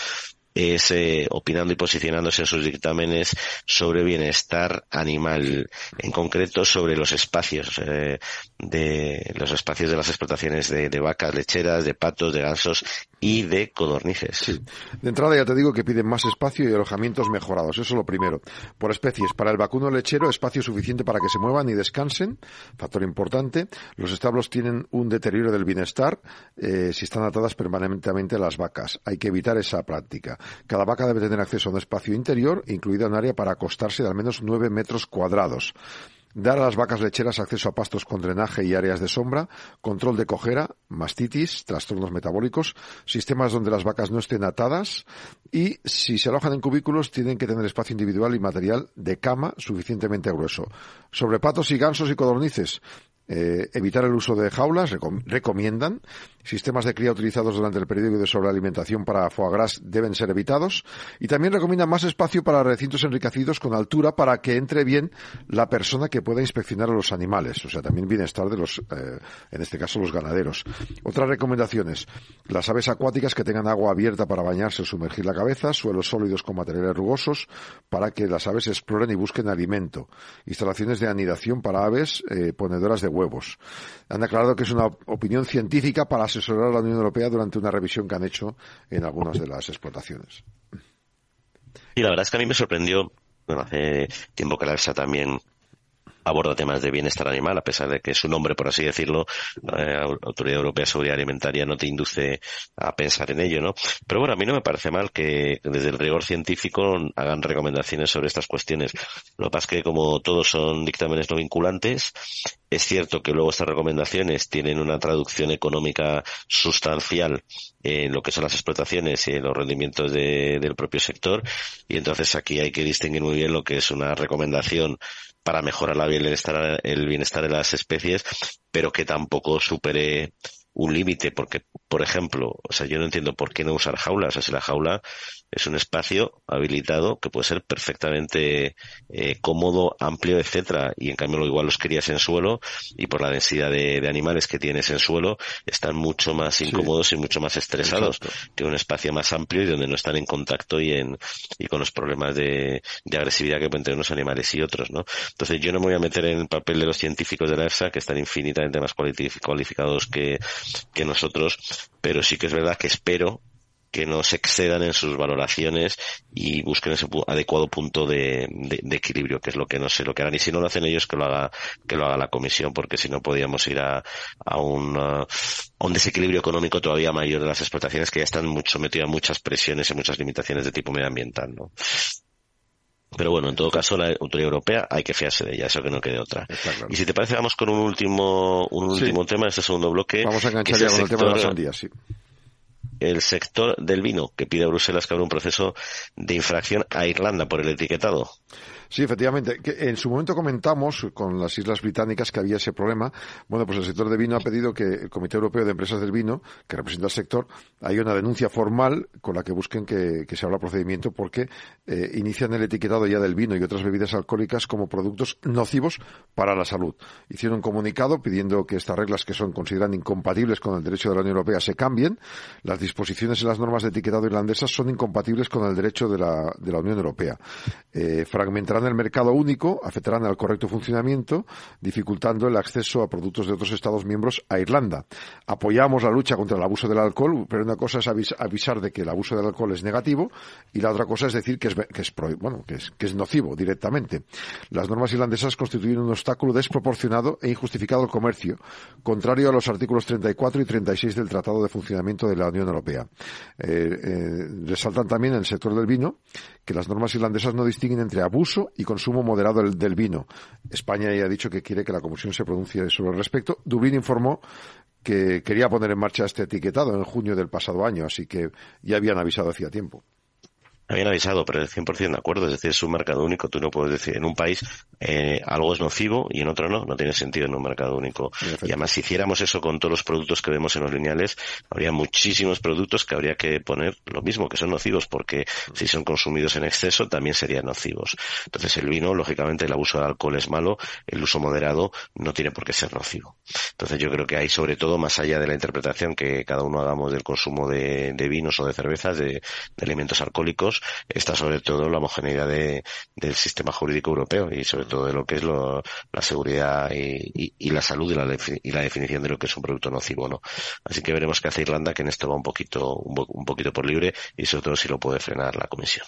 es eh, opinando y posicionándose en sus dictámenes sobre bienestar animal, en concreto sobre los espacios eh, de los espacios de las explotaciones de, vacas lecheras, de patos, de gansos y de codornices.
De entrada ya te digo que piden más espacio y alojamientos mejorados, eso es lo primero. Por especies, para el vacuno lechero, espacio suficiente para que se muevan y descansen, factor importante. Los establos tienen un deterioro del bienestar eh, si están atadas permanentemente las vacas. Hay que evitar esa práctica. Cada vaca debe tener acceso a un espacio interior, incluida un área para acostarse de al menos nueve metros cuadrados. Dar a las vacas lecheras acceso a pastos con drenaje y áreas de sombra, control de cojera, mastitis, trastornos metabólicos, sistemas donde las vacas no estén atadas y si se alojan en cubículos tienen que tener espacio individual y material de cama suficientemente grueso. Sobre patos y gansos y codornices, eh, evitar el uso de jaulas, recomiendan. Sistemas de cría utilizados durante el periodo de sobrealimentación para foie gras deben ser evitados. Y también recomiendan más espacio para recintos enriquecidos con altura para que entre bien la persona que pueda inspeccionar a los animales. O sea, también bienestar de los, eh, en este caso, los ganaderos. Otras recomendaciones. Las aves acuáticas que tengan agua abierta para bañarse o sumergir la cabeza, suelos sólidos con materiales rugosos para que las aves exploren y busquen alimento. Instalaciones de anidación para aves eh, ponedoras de huevos. Han declarado que es una opinión científica para asesorar a la Unión Europea durante una revisión que han hecho en algunas de las explotaciones.
Y la verdad es que a mí me sorprendió, bueno, hace tiempo que la EFSA también aborda temas de bienestar animal, a pesar de que su nombre, por así decirlo, la Autoridad Europea de Seguridad Alimentaria no te induce a pensar en ello, ¿no? Pero bueno, a mí no me parece mal que desde el rigor científico hagan recomendaciones sobre estas cuestiones. Lo que pasa es que como todos son dictámenes no vinculantes, es cierto que luego estas recomendaciones tienen una traducción económica sustancial en lo que son las explotaciones y en los rendimientos del propio sector y entonces aquí hay que distinguir muy bien lo que es una recomendación para mejorar la bienestar, el bienestar de las especies, pero que tampoco supere un límite, porque, por ejemplo, o sea, yo no entiendo por qué no usar jaulas. O sea, si la jaula es un espacio habilitado que puede ser perfectamente eh, cómodo, amplio, etcétera, y en cambio lo igual los crías en suelo y por la densidad de, animales que tienes en suelo están mucho más incómodos y mucho más estresados que un espacio más amplio y donde no están en contacto y en y con los problemas de, de agresividad que pueden tener unos animales y otros, ¿no? Entonces yo no me voy a meter en el papel de los científicos de la EFSA que están infinitamente más cualificados que, que nosotros, pero sí que es verdad que espero que no se excedan en sus valoraciones y busquen ese adecuado punto de, equilibrio, que es lo que no sé lo que harán. Y si no lo hacen ellos, que lo haga, que lo haga la comisión, porque si no podríamos ir a, a, un, a un desequilibrio económico todavía mayor de las explotaciones que ya están mucho sometidas a muchas presiones y muchas limitaciones de tipo medioambiental, ¿no? Pero bueno, en todo caso, la autoridad europea hay que fiarse de ella, eso que no quede otra. Y si te parece, vamos con un último, un último tema, este segundo bloque.
Vamos a enganchar ya con el tema de las sandías, sí
el sector del vino, que pide a Bruselas que abra un proceso de infracción a Irlanda por el etiquetado.
Sí, efectivamente. en su momento comentamos con las Islas Británicas que había ese problema. Bueno, pues el sector de vino ha pedido que el Comité Europeo de Empresas del Vino, que representa al sector, haya una denuncia formal con la que busquen que, se abra procedimiento porque eh, inician el etiquetado ya del vino y otras bebidas alcohólicas como productos nocivos para la salud. Hicieron un comunicado pidiendo que estas reglas que son consideran incompatibles con el derecho de la Unión Europea se cambien. Las disposiciones en las normas de etiquetado irlandesas son incompatibles con el derecho de la, de la Unión Europea. Eh, el mercado único, afectarán al correcto funcionamiento, dificultando el acceso a productos de otros Estados miembros a Irlanda. Apoyamos la lucha contra el abuso del alcohol, pero una cosa es avisar de que el abuso del alcohol es negativo y la otra cosa es decir que es, que es, bueno, que es, que es nocivo directamente. Las normas irlandesas constituyen un obstáculo desproporcionado e injustificado al comercio, contrario a los artículos 34 y 36 del Tratado de Funcionamiento de la Unión Europea. Eh, eh, resaltan también en el sector del vino que las normas irlandesas no distinguen entre abuso y consumo moderado del, vino. España ya ha dicho que quiere que la Comisión se pronuncie sobre el respecto. Dublín informó que quería poner en marcha este etiquetado en junio del pasado año, así que ya habían avisado hacía tiempo.
Habían avisado, pero el 100% de acuerdo, es decir, es un mercado único, tú no puedes decir, en un país eh, algo es nocivo y en otro no, no tiene sentido en un mercado único. Y además, si hiciéramos eso con todos los productos que vemos en los lineales, habría muchísimos productos que habría que poner lo mismo, que son nocivos, porque si son consumidos en exceso también serían nocivos. Entonces, el vino, lógicamente, el abuso de alcohol es malo, el uso moderado no tiene por qué ser nocivo. Entonces, yo creo que hay, sobre todo, más allá de la interpretación que cada uno hagamos del consumo de, vinos o de cervezas, de alimentos alcohólicos, está sobre todo la homogeneidad del sistema jurídico europeo y sobre todo de lo que es la seguridad y, la salud y la, definición de lo que es un producto nocivo no. Así que veremos qué hace Irlanda, que en esto va un poquito, un, poquito por libre y sobre todo si lo puede frenar la Comisión.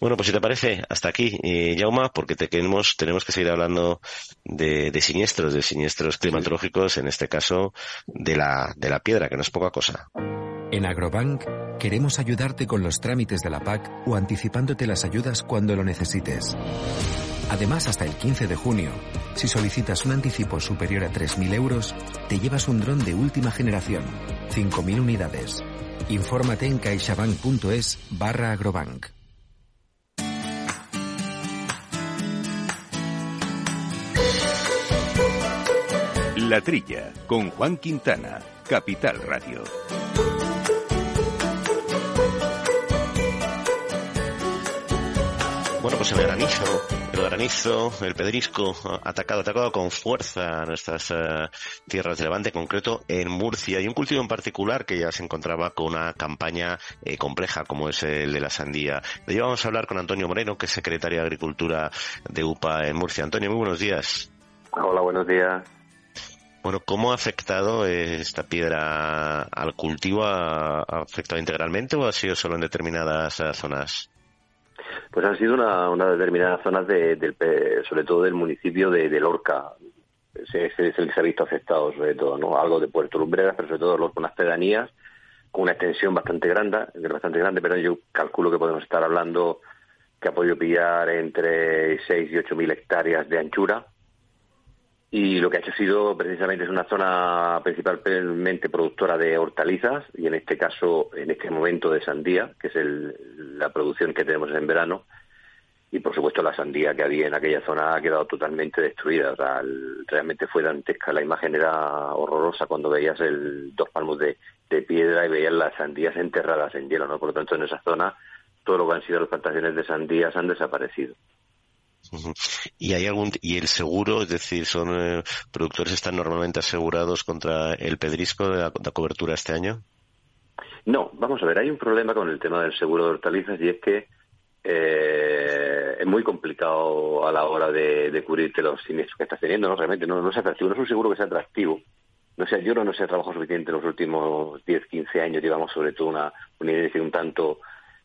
Bueno, pues si te parece, hasta aquí, eh, Jauma, porque te queremos, tenemos que seguir hablando de, siniestros, de siniestros climatológicos, en este caso de la, de la piedra, que no es poca cosa.
En Agrobank queremos ayudarte con los trámites de la PAC o anticipándote las ayudas cuando lo necesites. Además, hasta el 15 de junio, si solicitas un anticipo superior a 3.000 euros, te llevas un dron de última generación, 5.000 unidades. Infórmate en caixabank.es barra agrobank.
La Trilla, con Juan Quintana, Capital Radio.
Bueno, pues el granizo, el granizo, el pedrisco atacado, atacado con fuerza a nuestras eh, tierras de Levante, en concreto en Murcia, y un cultivo en particular que ya se encontraba con una campaña eh, compleja como es el de la sandía. De ello vamos a hablar con Antonio Moreno, que es secretario de Agricultura de UPA en Murcia. Antonio, muy buenos días.
Hola, buenos días.
Bueno, ¿cómo ha afectado esta piedra al cultivo? ¿Ha afectado integralmente o ha sido solo en determinadas eh, zonas?
Pues han sido una, una determinadas zonas, de, del, sobre todo del municipio de, Lorca. Es el se ha visto afectado, sobre todo, ¿no? Algo de Puerto Lumbreras, pero sobre todo Lorca, unas pedanías con una extensión bastante grande, bastante grande, pero yo calculo que podemos estar hablando que ha podido pillar entre 6 y 8 mil hectáreas de anchura y lo que ha sido precisamente es una zona principalmente productora de hortalizas y en este caso, en este momento de sandía, que es la producción que tenemos en verano. Y por supuesto la sandía que había en aquella zona ha quedado totalmente destruida. O sea, realmente fue dantesca. La imagen era horrorosa cuando veías el dos palmos de, piedra y veías las sandías enterradas en hielo. ¿no? Por lo tanto, en esa zona todo lo que han sido las plantaciones de sandías han desaparecido.
¿Y hay algún y el seguro, es decir, son eh, productores están normalmente asegurados contra el pedrisco de la, cobertura este año?
No, vamos a ver, hay un problema con el tema del seguro de hortalizas y es que eh, es muy complicado a la hora de, cubrirte los siniestros que estás teniendo, ¿no? Realmente no, es atractivo, no es un seguro que sea atractivo. No sé, yo no, no sé trabajo suficiente en los últimos 10, 15 años, llevamos sobre todo una, una un tanto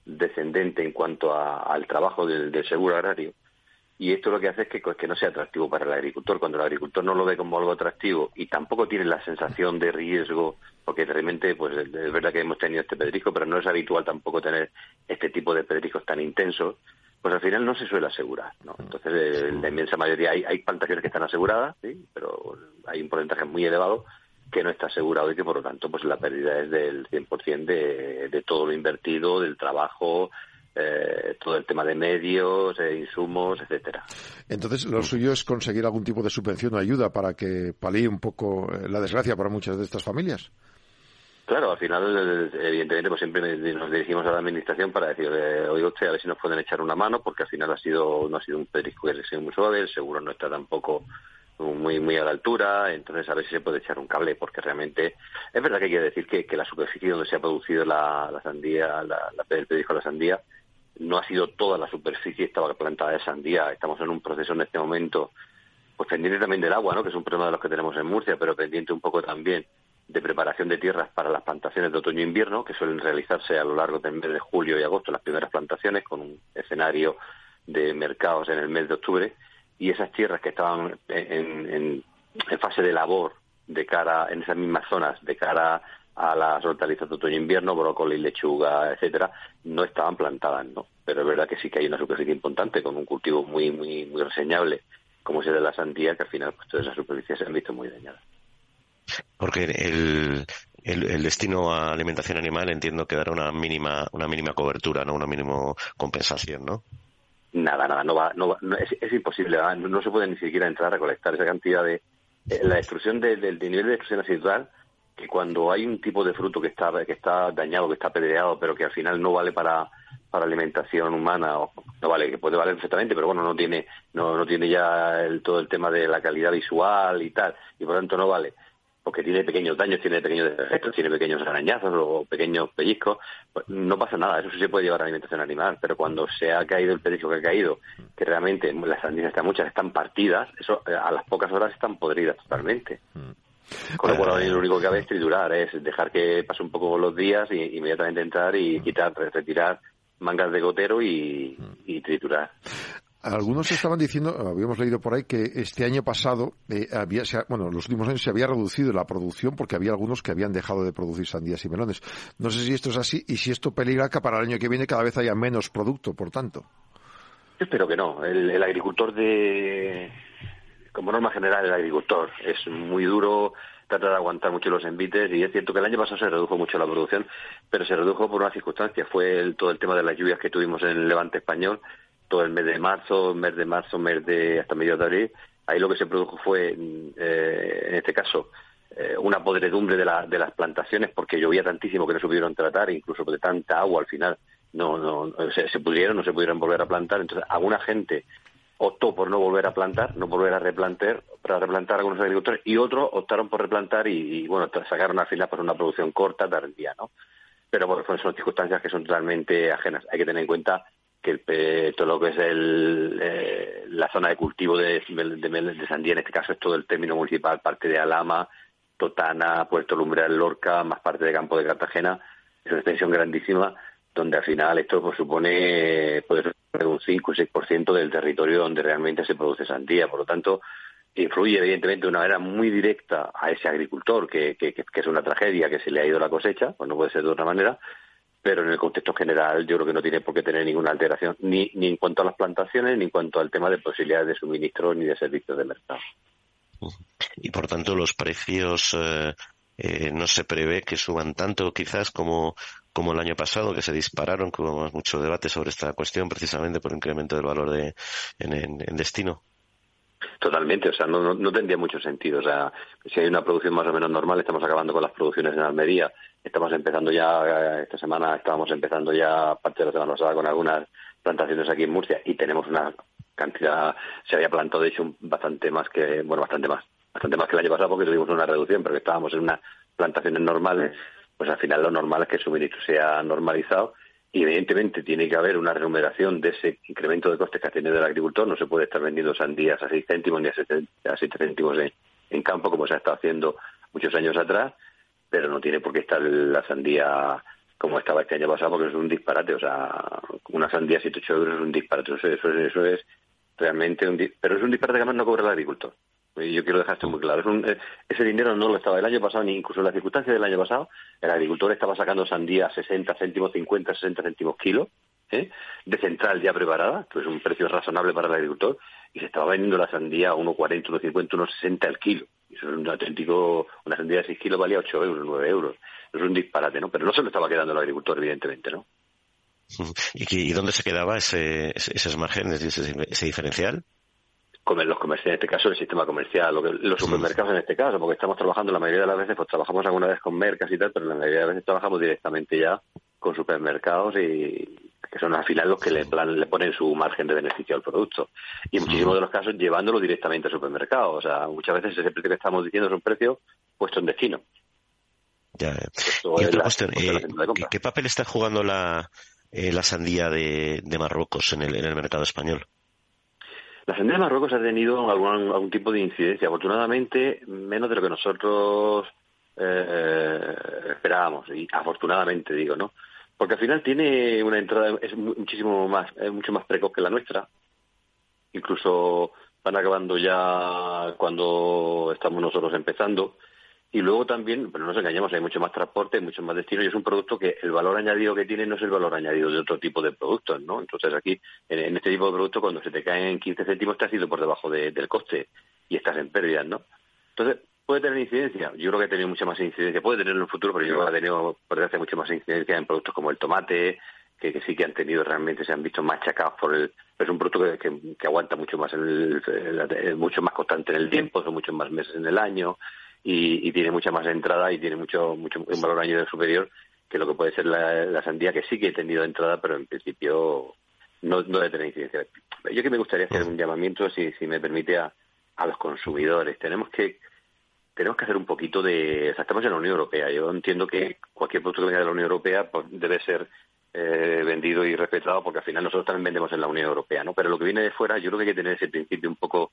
descendente en cuanto al trabajo del seguro agrario y esto lo que hace es que, que no sea atractivo para el agricultor. Cuando el agricultor no lo ve como algo atractivo y tampoco tiene la sensación de riesgo, porque realmente pues es verdad que hemos tenido este pedrisco, pero no es habitual tampoco tener este tipo de pedriscos tan intensos, pues al final no se suele asegurar. ¿no? Entonces, eh, la inmensa mayoría, hay, hay plantaciones que están aseguradas, ¿sí? pero hay un porcentaje muy elevado que no está asegurado y que por lo tanto pues la pérdida es del 100% de, de todo lo invertido, del trabajo, eh, todo el tema de medios, eh, insumos, etcétera.
Entonces, lo suyo es conseguir algún tipo de subvención o ayuda para que palíe un poco eh, la desgracia para muchas de estas familias.
Claro, al final, evidentemente, pues siempre nos dirigimos a la administración para decirle, oiga usted, a ver si nos pueden echar una mano, porque al final ha sido no ha sido un pedrisco que ha sido muy suave, el seguro no está tampoco muy muy a la altura, entonces a ver si se puede echar un cable, porque realmente es verdad que hay que decir que, la superficie donde se ha producido la, sandía, la, el pedrisco de la sandía, no ha sido toda la superficie estaba plantada de sandía. Estamos en un proceso en este momento, pues pendiente también del agua, ¿no? que es un problema de los que tenemos en Murcia, pero pendiente un poco también de preparación de tierras para las plantaciones de otoño e invierno, que suelen realizarse a lo largo del mes de julio y agosto, las primeras plantaciones, con un escenario de mercados en el mes de octubre, y esas tierras que estaban en, en fase de labor de cara, en esas mismas zonas, de cara a las hortalizas de otoño-invierno, brócoli, lechuga, etcétera, no estaban plantadas, ¿no? Pero es verdad que sí que hay una superficie importante con un cultivo muy, muy, muy reseñable, como es el de la sandía, que al final pues, todas esas superficies se han visto muy dañadas.
Porque el, el, destino a alimentación animal entiendo que dará una mínima, una mínima cobertura, ¿no? Una mínima compensación, ¿no?
Nada, nada, no va, no, es, imposible, no, se puede ni siquiera entrar a recolectar esa cantidad de... Eh, la destrucción del nivel de destrucción accidental que cuando hay un tipo de fruto que está que está dañado, que está apedreado, pero que al final no vale para para alimentación humana, o, no vale, que puede valer perfectamente, pero bueno, no tiene no, no tiene ya el, todo el tema de la calidad visual y tal, y por lo tanto no vale porque tiene pequeños daños, tiene pequeños defectos, tiene pequeños arañazos o pequeños pellizcos, pues no pasa nada, eso sí se puede llevar a alimentación animal, pero cuando se ha caído el pellizco que ha caído, que realmente las sandías están muchas, están partidas, eso eh, a las pocas horas están podridas totalmente. Mm. Con lo cual lo único que cabe es triturar, es dejar que pase un poco los días y inmediatamente entrar y quitar, retirar mangas de gotero y, y triturar.
Algunos estaban diciendo, habíamos leído por ahí, que este año pasado, eh, había, bueno, los últimos años se había reducido la producción porque había algunos que habían dejado de producir sandías y melones. No sé si esto es así y si esto peligra que para el año que viene cada vez haya menos producto, por tanto.
Yo espero que no. El, agricultor de, como norma general, el agricultor es muy duro, trata de aguantar mucho los envites y es cierto que el año pasado se redujo mucho la producción, pero se redujo por una circunstancia. Fue todo el tema de las lluvias que tuvimos en el Levante español todo el mes de marzo, mes de marzo, mes de hasta medio de abril. Ahí lo que se produjo fue, eh, en este caso, eh, una podredumbre de, de las plantaciones porque llovía tantísimo que no se pudieron tratar, incluso de tanta agua al final no, no se, pudieron, no se pudieron volver a plantar. Entonces, alguna gente optó por no volver a plantar, no volver a replantar, para replantar algunos agricultores, y otros optaron por replantar y, bueno, sacaron al final pues una producción corta, tardía, ¿no? Pero bueno, son circunstancias que son totalmente ajenas. Hay que tener en cuenta que todo lo que es el, eh, la zona de cultivo de, de, sandía, en este caso es todo el término municipal, parte de Alama, Totana, Puerto Lumbreal, Lorca, más parte de Campo de Cartagena, es una extensión grandísima, donde al final esto pues, supone puede ser un 5 o 6% del territorio donde realmente se produce sandía. Por lo tanto, influye evidentemente de una manera muy directa a ese agricultor, que, es una tragedia que se le ha ido la cosecha, pues no puede ser de otra manera, pero en el contexto general yo creo que no tiene por qué tener ninguna alteración, ni, ni en cuanto a las plantaciones, ni en cuanto al tema de posibilidades de suministro ni de servicios de mercado.
Y por tanto los precios eh, eh, no se prevé que suban tanto quizás como, como el año pasado, que se dispararon, que hubo mucho debate sobre esta cuestión precisamente por el incremento del valor de, en, en destino.
Totalmente, o sea, no, no, tendría mucho sentido. O sea, si hay una producción más o menos normal, estamos acabando con las producciones en Almería. Estamos empezando ya, eh, esta semana estábamos empezando ya, parte de la semana pasada, con algunas plantaciones aquí en Murcia y tenemos una cantidad, se había plantado de hecho bastante más que, bueno, bastante más, bastante más que el año pasado porque tuvimos una reducción, pero que estábamos en unas plantaciones normales, pues al final lo normal es que el suministro sea normalizado y evidentemente tiene que haber una remuneración de ese incremento de costes que ha tenido el agricultor. No se puede estar vendiendo sandías a 6 céntimos ni a 7 céntimos en, campo como se ha estado haciendo muchos años atrás, pero no tiene por qué estar la sandía como estaba este año pasado porque es un disparate. O sea, una sandía a 7 8 euros es un disparate. Eso, eso, eso es realmente un Pero es un disparate que además no cobra el agricultor. Yo quiero dejar esto muy claro. Eh, ese dinero no lo estaba el año pasado, ni incluso en las circunstancias del año pasado. El agricultor estaba sacando sandía a 60 céntimos, 50, 60 céntimos kilo, ¿eh? de central ya preparada, que es un precio razonable para el agricultor, y se estaba vendiendo la sandía a 1,40, 1,50, 1,60 al kilo. Eso es un auténtico, una sandía de 6 kilos valía 8 euros, 9 euros. Es un disparate, ¿no? Pero no se lo estaba quedando el agricultor, evidentemente, ¿no? <laughs>
¿Y, dónde se quedaba ese, esos márgenes, ese diferencial?
Los en este caso el sistema comercial, los supermercados en este caso, porque estamos trabajando la mayoría de las veces, pues trabajamos alguna vez con mercas y tal, pero la mayoría de las veces trabajamos directamente ya con supermercados y que son al final los que le, le ponen su margen de beneficio al producto. Y en muchísimos de los casos llevándolo directamente al supermercado. O sea, muchas veces ese precio que estamos diciendo es un precio puesto en destino.
Ya. Y otra cuestión, eh, ¿qué, papel está jugando la, eh, la sandía de, de Marruecos en el, en el mercado español?
La sandía de Marruecos ha tenido algún, algún tipo de incidencia, afortunadamente menos de lo que nosotros eh, esperábamos, y afortunadamente digo, ¿no? Porque al final tiene una entrada, es muchísimo más, es mucho más precoz que la nuestra. Incluso van acabando ya cuando estamos nosotros empezando. Y luego también, pero no nos engañemos, hay mucho más transporte, mucho más destino y es un producto que el valor añadido que tiene no es el valor añadido de otro tipo de productos, ¿no? Entonces aquí, en, este tipo de producto, cuando se te caen 15 céntimos has ido por debajo del coste y estás en pérdidas, ¿no? Entonces, ¿Puede tener incidencia? Yo creo que ha tenido mucha más incidencia. Puede tener en el futuro, pero yo creo que ha tenido, por desgracia, mucha más incidencia en productos como el tomate, que, sí que han tenido realmente, se han visto machacados por el... Es un producto que, que, aguanta mucho más, el, mucho más constante en el tiempo, son muchos más meses en el año y, tiene mucha más entrada y tiene mucho, mucho un valor añadido superior que lo que puede ser la, sandía, que sí que he tenido entrada, pero en principio no, no debe tener incidencia. Yo que me gustaría hacer un llamamiento, si, si me permite, a, a los consumidores. Tenemos que tenemos que hacer un poquito de... estamos en la Unión Europea. Yo entiendo que cualquier producto que venga de la Unión Europea pues, debe ser eh, vendido y respetado porque al final nosotros también vendemos en la Unión Europea, ¿no? Pero lo que viene de fuera, yo creo que hay que tener ese principio un poco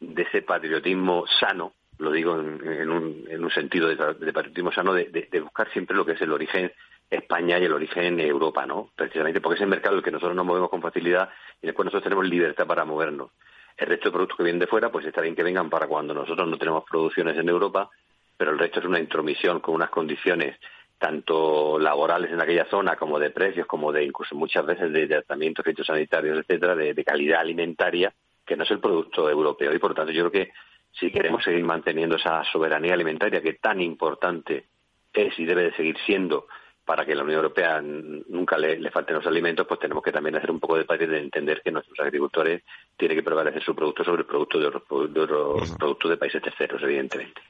de ese patriotismo sano, lo digo en, un, en un, sentido de, patriotismo sano, de, buscar siempre lo que es el origen España y el origen Europa, ¿no? Precisamente porque es el mercado el que nosotros nos movemos con facilidad y después nosotros tenemos libertad para movernos. El resto de productos que vienen de fuera, pues está bien que vengan para cuando nosotros no tenemos producciones en Europa, pero el resto es una intromisión con unas condiciones tanto laborales en aquella zona como de precios, como de incluso muchas veces de tratamientos fitosanitarios, etcétera, de, de calidad alimentaria, que no es el producto europeo. Y por tanto, yo creo que si queremos seguir manteniendo esa soberanía alimentaria que tan importante es y debe de seguir siendo para que la Unión Europea nunca le, falten los alimentos, pues tenemos que también hacer un poco de parte de entender que nuestros agricultores tienen que prevalecer su producto sobre el producto de otros, productos de países terceros, evidentemente.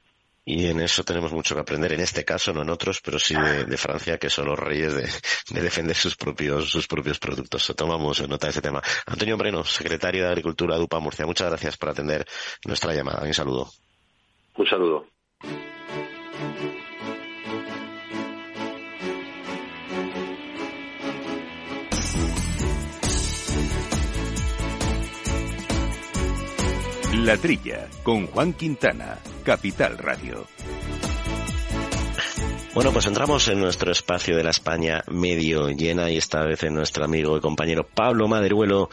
Y en eso tenemos mucho que aprender, en este caso, no en otros, pero sí de, Francia, que son los reyes de, defender sus propios, sus propios productos. Tomamos nota de ese tema. Antonio Breno, secretario de Agricultura de UPA Murcia, muchas gracias por atender nuestra llamada. Un saludo.
Un saludo.
La Trilla, con Juan Quintana, Capital Radio.
Bueno, pues entramos en nuestro espacio de la España medio llena y esta vez en nuestro amigo y compañero Pablo Maderuelo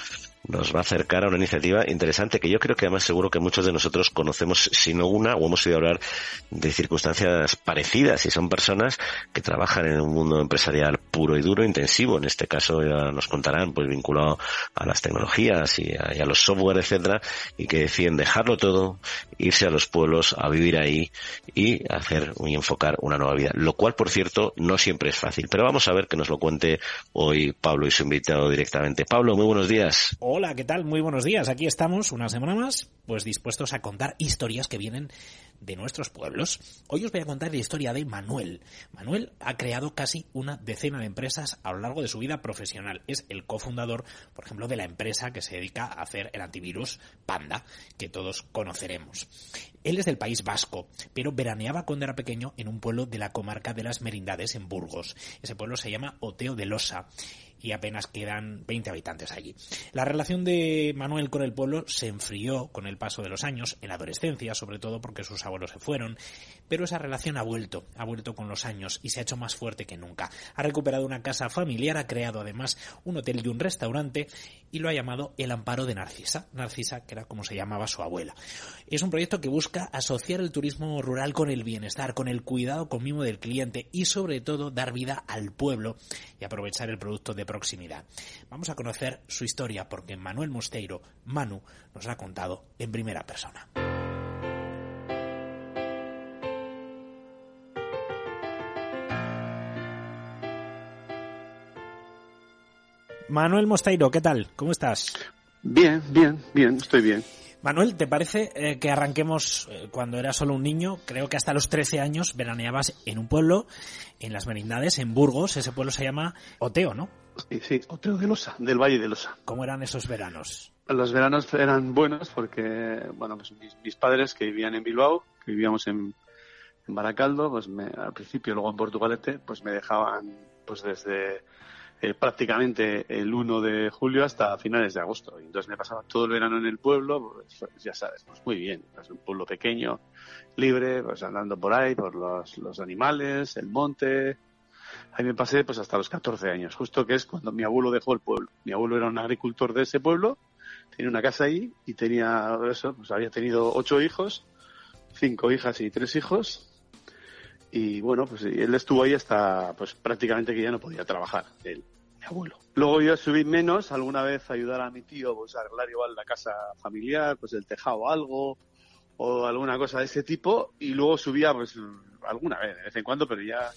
nos va a acercar a una iniciativa interesante que yo creo que además seguro que muchos de nosotros conocemos, si no una, o hemos oído hablar de circunstancias parecidas y son personas que trabajan en un mundo empresarial puro y duro, intensivo. En este caso ya nos contarán, pues vinculado a las tecnologías y a, los software, etcétera, y que deciden dejarlo todo, irse a los pueblos, a vivir ahí y hacer y enfocar una nueva vida. Lo cual, por cierto, no siempre es fácil. Pero vamos a ver que nos lo cuente hoy Pablo y su invitado directamente. Pablo, muy buenos días.
¿Qué tal? Muy buenos días. Aquí estamos una semana más, pues dispuestos a contar historias que vienen de nuestros pueblos. Hoy os voy a contar la historia de Manuel. Manuel ha creado casi una decena de empresas a lo largo de su vida profesional. Es el cofundador, por ejemplo, de la empresa que se dedica a hacer el antivirus Panda, que todos conoceremos. Él es del País Vasco, pero veraneaba cuando era pequeño en un pueblo de la comarca de las Merindades, en Burgos. Ese pueblo se llama Oteo de Losa y apenas quedan 20 habitantes allí. La relación de Manuel con el pueblo se enfrió con el paso de los años, en la adolescencia, sobre todo porque sus abuelos se fueron, pero esa relación ha vuelto, ha vuelto con los años y se ha hecho más fuerte que nunca. Ha recuperado una casa familiar, ha creado además un hotel y un restaurante y lo ha llamado El Amparo de Narcisa, Narcisa que era como se llamaba su abuela. Es un proyecto que busca asociar el turismo rural con el bienestar, con el cuidado con mimo del cliente y sobre todo dar vida al pueblo y aprovechar el producto de proximidad. Vamos a conocer su historia porque Manuel Mosteiro, Manu, nos ha contado en primera persona. Manuel Mosteiro, ¿qué tal? ¿Cómo estás?
Bien, bien, bien, estoy bien.
Manuel, ¿te parece eh, que arranquemos eh, cuando eras solo un niño? Creo que hasta los 13 años veraneabas en un pueblo, en las Merindades, en Burgos. Ese pueblo se llama Oteo, ¿no?
Sí, sí, Oteo de Losa, del Valle de Losa.
¿Cómo eran esos veranos?
Los veranos eran buenos porque, bueno, pues mis, padres que vivían en Bilbao, que vivíamos en, Baracaldo, pues al principio, luego en Portugalete, pues me dejaban pues desde eh, prácticamente el 1 de julio hasta finales de agosto. Y entonces me pasaba todo el verano en el pueblo, pues, pues ya sabes, pues muy bien. Es un pueblo pequeño, libre, pues andando por ahí, por los, los animales, el monte. Ahí me pasé pues hasta los 14 años, justo que es cuando mi abuelo dejó el pueblo. Mi abuelo era un agricultor de ese pueblo, tenía una casa ahí y tenía eso, pues había tenido ocho hijos, cinco hijas y tres hijos, y bueno, pues él estuvo ahí hasta pues prácticamente que ya no podía trabajar, él, mi abuelo. Luego yo subí menos, alguna vez ayudar a mi tío pues a arreglar igual la casa familiar, pues el tejado algo, o alguna cosa de ese tipo y luego subía pues alguna vez, de vez en cuando, pero ya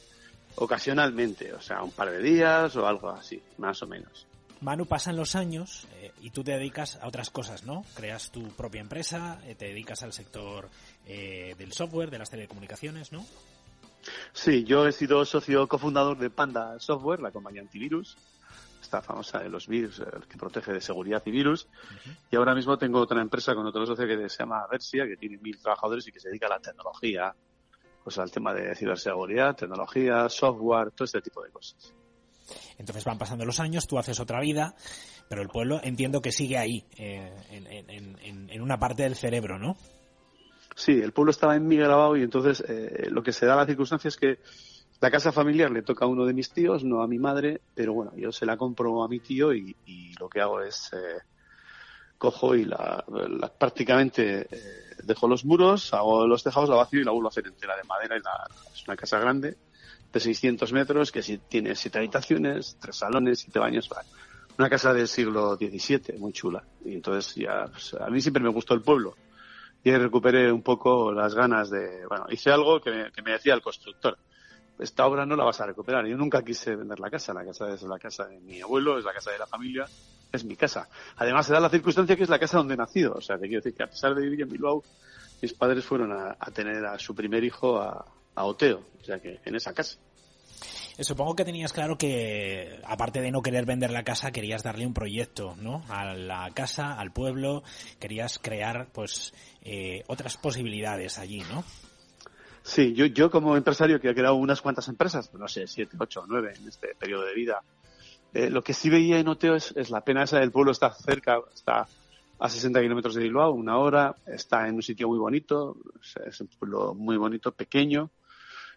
ocasionalmente, o sea, un par de días o algo así, más o menos.
Manu, pasan los años eh, y tú te dedicas a otras cosas, ¿no? Creas tu propia empresa, eh, te dedicas al sector eh, del software, de las telecomunicaciones, ¿no?
Sí, yo he sido socio cofundador de Panda Software, la compañía antivirus, esta famosa de los virus, que protege de seguridad y virus. Y ahora mismo tengo otra empresa con otro socio que se llama Versia, que tiene mil trabajadores y que se dedica a la tecnología, pues al tema de ciberseguridad, tecnología, software, todo este tipo de cosas.
Entonces van pasando los años, tú haces otra vida, pero el pueblo entiendo que sigue ahí, eh, en, una parte del cerebro, ¿no?
Sí, el pueblo estaba en Miguel y entonces eh, lo que se da la circunstancia es que la casa familiar le toca a uno de mis tíos, no a mi madre, pero bueno, yo se la compro a mi tío y, lo que hago es eh, cojo y la, prácticamente dejo los muros, hago los tejados, la vacío y la vuelvo a hacer entera de madera. Y la, es una casa grande de 600 metros que si tiene siete habitaciones, tres salones, siete baños. Una casa del siglo XVII, muy chula. Y entonces ya, pues, a mí siempre me gustó el pueblo. Y recuperé un poco las ganas de, bueno, hice algo que me, que me decía el constructor. Esta obra no la vas a recuperar. Yo nunca quise vender la casa. La casa es la casa de mi abuelo, es la casa de la familia, es mi casa. Además, se da la circunstancia que es la casa donde he nacido. O sea, te quiero decir que a pesar de vivir en Bilbao, mis padres fueron a, tener a su primer hijo a, a Oteo. O sea, que en esa casa.
Supongo que tenías claro que, aparte de no querer vender la casa, querías darle un proyecto, ¿no? A la casa, al pueblo, querías crear, pues, eh, otras posibilidades allí, ¿no?
Sí, yo, yo como empresario que he creado unas cuantas empresas, no sé, siete, ocho, nueve en este periodo de vida, eh, lo que sí veía en Oteo es, es, la pena esa del pueblo está cerca, está a 60 kilómetros de Bilbao, una hora, está en un sitio muy bonito, es un pueblo muy bonito, pequeño,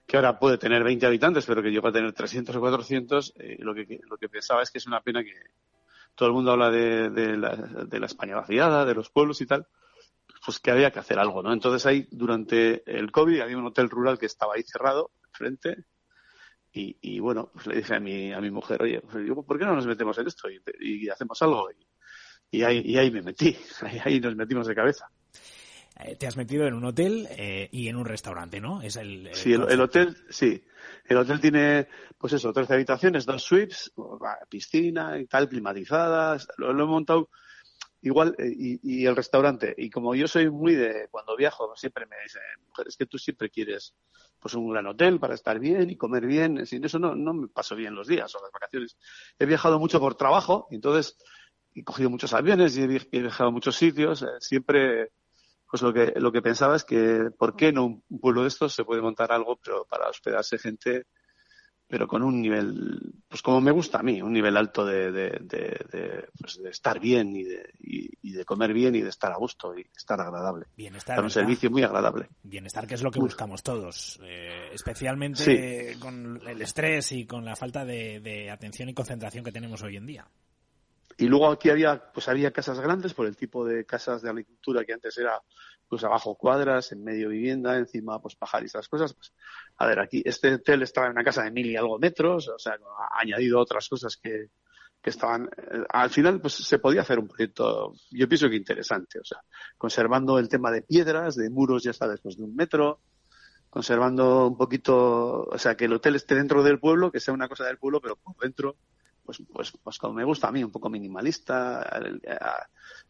que ahora puede tener 20 habitantes, pero que llegó a tener 300 o 400, eh, lo, que, lo que pensaba es que es una pena que todo el mundo habla de, de, la, de la España vaciada, de los pueblos y tal, pues que había que hacer algo, ¿no? Entonces ahí, durante el COVID, había un hotel rural que estaba ahí cerrado, frente, y, y bueno, pues le dije a mi, a mi mujer, oye, pues, ¿por qué no nos metemos en esto y, hacemos algo? Y, y, ahí, y ahí me metí, <laughs> ahí nos metimos de cabeza.
Eh, te has metido en un hotel eh, y en un restaurante, ¿no? Es el,
sí, el, hotel, sí. El hotel tiene, pues eso, 13 habitaciones, dos suites, piscina y tal, climatizadas. Lo, he montado igual, eh, y, y, el restaurante. Y como yo soy muy de, cuando viajo, siempre me dicen, mujer, es que tú siempre quieres pues un gran hotel para estar bien y comer bien. Sin eso no, no me paso bien los días o las vacaciones. He viajado mucho por trabajo, entonces he cogido muchos aviones y he, viajado a muchos sitios. siempre pues lo que, lo que pensaba es que, ¿por qué no un pueblo de estos se puede montar algo, pero para hospedarse gente, pero con un nivel, pues como me gusta a mí, un nivel alto de, de, de, pues de estar bien y de, y, de comer bien y de estar a gusto y estar agradable.
Bienestar.
un servicio muy agradable.
Bienestar, que es lo que buscamos todos, eh, especialmente con el estrés y con la falta de atención y concentración que tenemos hoy en día.
Y luego aquí había, pues había casas grandes por el tipo de casas de agricultura que antes era, pues abajo cuadras, en medio vivienda, encima pues pajar y esas cosas. Pues, a ver, aquí este hotel estaba en una casa de mil y algo metros, o sea, ha añadido otras cosas que, que estaban, eh, al final pues se podía hacer un proyecto, yo pienso que interesante, o sea, conservando el tema de piedras, de muros ya está después de un metro, conservando un poquito, o sea, que el hotel esté dentro del pueblo, que sea una cosa del pueblo, pero por dentro pues, pues, pues me gusta a mí, un poco minimalista,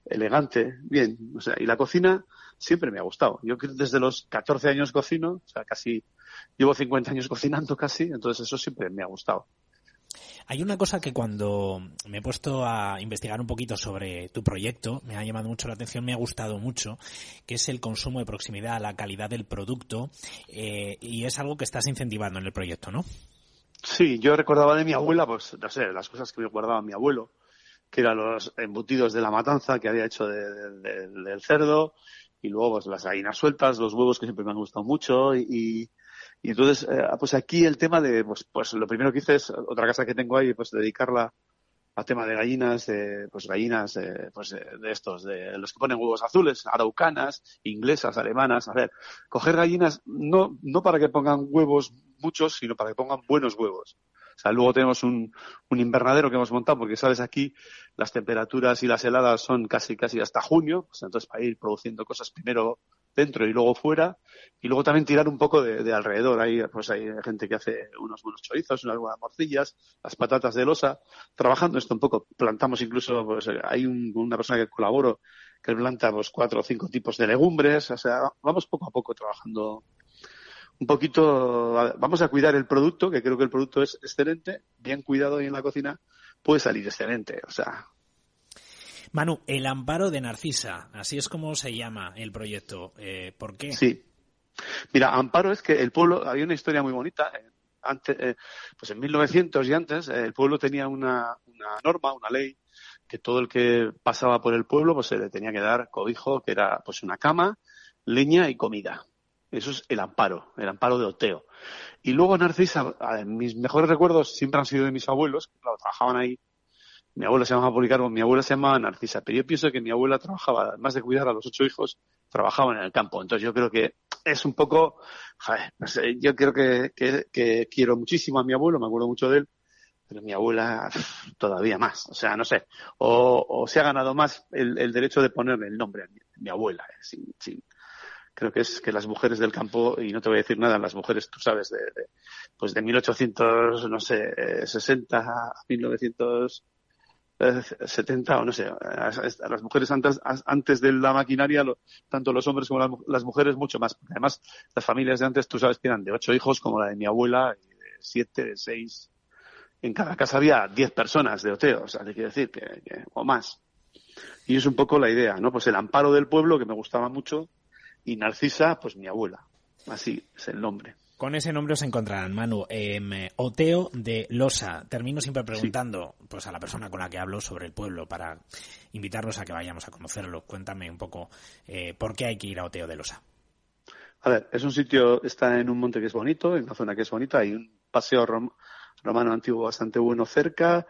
elegante, bien. O sea, y la cocina siempre me ha gustado. Yo desde los 14 años cocino, o sea, casi llevo 50 años cocinando casi, entonces eso siempre me ha gustado.
Hay una cosa que cuando me he puesto a investigar un poquito sobre tu proyecto, me ha llamado mucho la atención, me ha gustado mucho, que es el consumo de proximidad, la calidad del producto, eh, y es algo que estás incentivando en el proyecto, ¿no?
Sí, yo recordaba de mi abuela, pues, no sé, las cosas que me guardaba mi abuelo, que eran los embutidos de la matanza que había hecho del cerdo, y luego pues las gallinas sueltas, los huevos que siempre me han gustado mucho, y, y entonces, eh, pues aquí el tema de, pues, pues lo primero que hice es, otra casa que tengo ahí, pues dedicarla a tema de gallinas, de, pues gallinas de, pues de, estos, de los que ponen huevos azules, araucanas, inglesas, alemanas, a ver, coger gallinas no, no para que pongan huevos muchos, sino para que pongan buenos huevos. O sea, luego tenemos un, un invernadero que hemos montado, porque sabes, aquí las temperaturas y las heladas son casi, casi hasta junio, pues entonces para ir produciendo cosas primero dentro y luego fuera, y luego también tirar un poco de, alrededor. Hay, pues hay gente que hace unos buenos chorizos, unas buenas morcillas, las patatas de losa, trabajando esto un poco. Plantamos incluso, pues hay una persona que colaboro que planta pues, cuatro o cinco tipos de legumbres, o sea, vamos poco a poco trabajando un poquito, vamos a cuidar el producto, que creo que el producto es excelente, bien cuidado y en la cocina puede salir excelente, o sea,
Manu, el amparo de Narcisa, así es como se llama el proyecto. Eh, ¿Por qué?
Sí. Mira, amparo es que el pueblo, había una historia muy bonita. Eh, antes, eh, pues en 1900 y antes, el pueblo tenía una, norma, una ley, que todo el que pasaba por el pueblo, pues se le tenía que dar cobijo, que era pues una cama, leña y comida. Eso es el amparo, el amparo de Oteo. Y luego Narcisa, mis mejores recuerdos siempre han sido de mis abuelos, que trabajaban ahí mi abuela se llamaba Policarpo, mi abuela se llamaba Narcisa, pero yo pienso que mi abuela trabajaba, además de cuidar a los ocho hijos, trabajaba en el campo. Entonces yo creo que es un poco, yo creo que, quiero muchísimo a mi abuelo, me acuerdo mucho de él, pero mi abuela todavía más, o sea, no sé, o, se ha ganado más el, derecho de ponerle el nombre a mi, abuela, eh, creo que es que las mujeres del campo, y no te voy a decir nada, las mujeres, tú sabes, de, pues de 1800, no sé, 60 a 1900 70 o no sé, a, las mujeres antes, antes de la maquinaria, tanto los hombres como las, mujeres mucho más. Además, las familias de antes, tú sabes que eran de ocho hijos, como la de mi abuela, de siete, de seis. En cada casa había diez personas de Oteo, o sea, quiero decir, que, o más. Y es un poco la idea, ¿no? Pues el amparo del pueblo, que me gustaba mucho, y Narcisa, pues mi abuela. Así es el nombre.
Con ese nombre os encontrarán, Manu. Eh, Oteo de Losa. Termino siempre preguntando pues a la persona con la que hablo sobre el pueblo para invitarlos a que vayamos a conocerlo. Cuéntame un poco eh, por qué hay que ir a Oteo de Losa.
A ver, es un sitio, está en un monte que es bonito, en una zona que es bonita, hay un paseo romano antiguo bastante bueno cerca,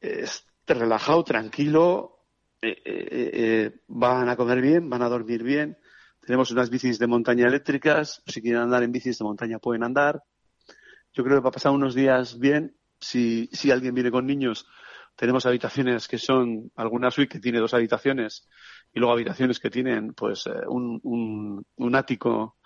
es relajado, tranquilo, eh, eh, van a comer bien, van a dormir bien, tenemos unas bicis de montaña eléctricas, si quieren andar en bicis de montaña pueden andar. Yo creo que va a pasar unos días bien. Si, si alguien viene con niños, tenemos habitaciones que son alguna suite que tiene dos habitaciones y luego habitaciones que tienen pues eh, un, un, un ático,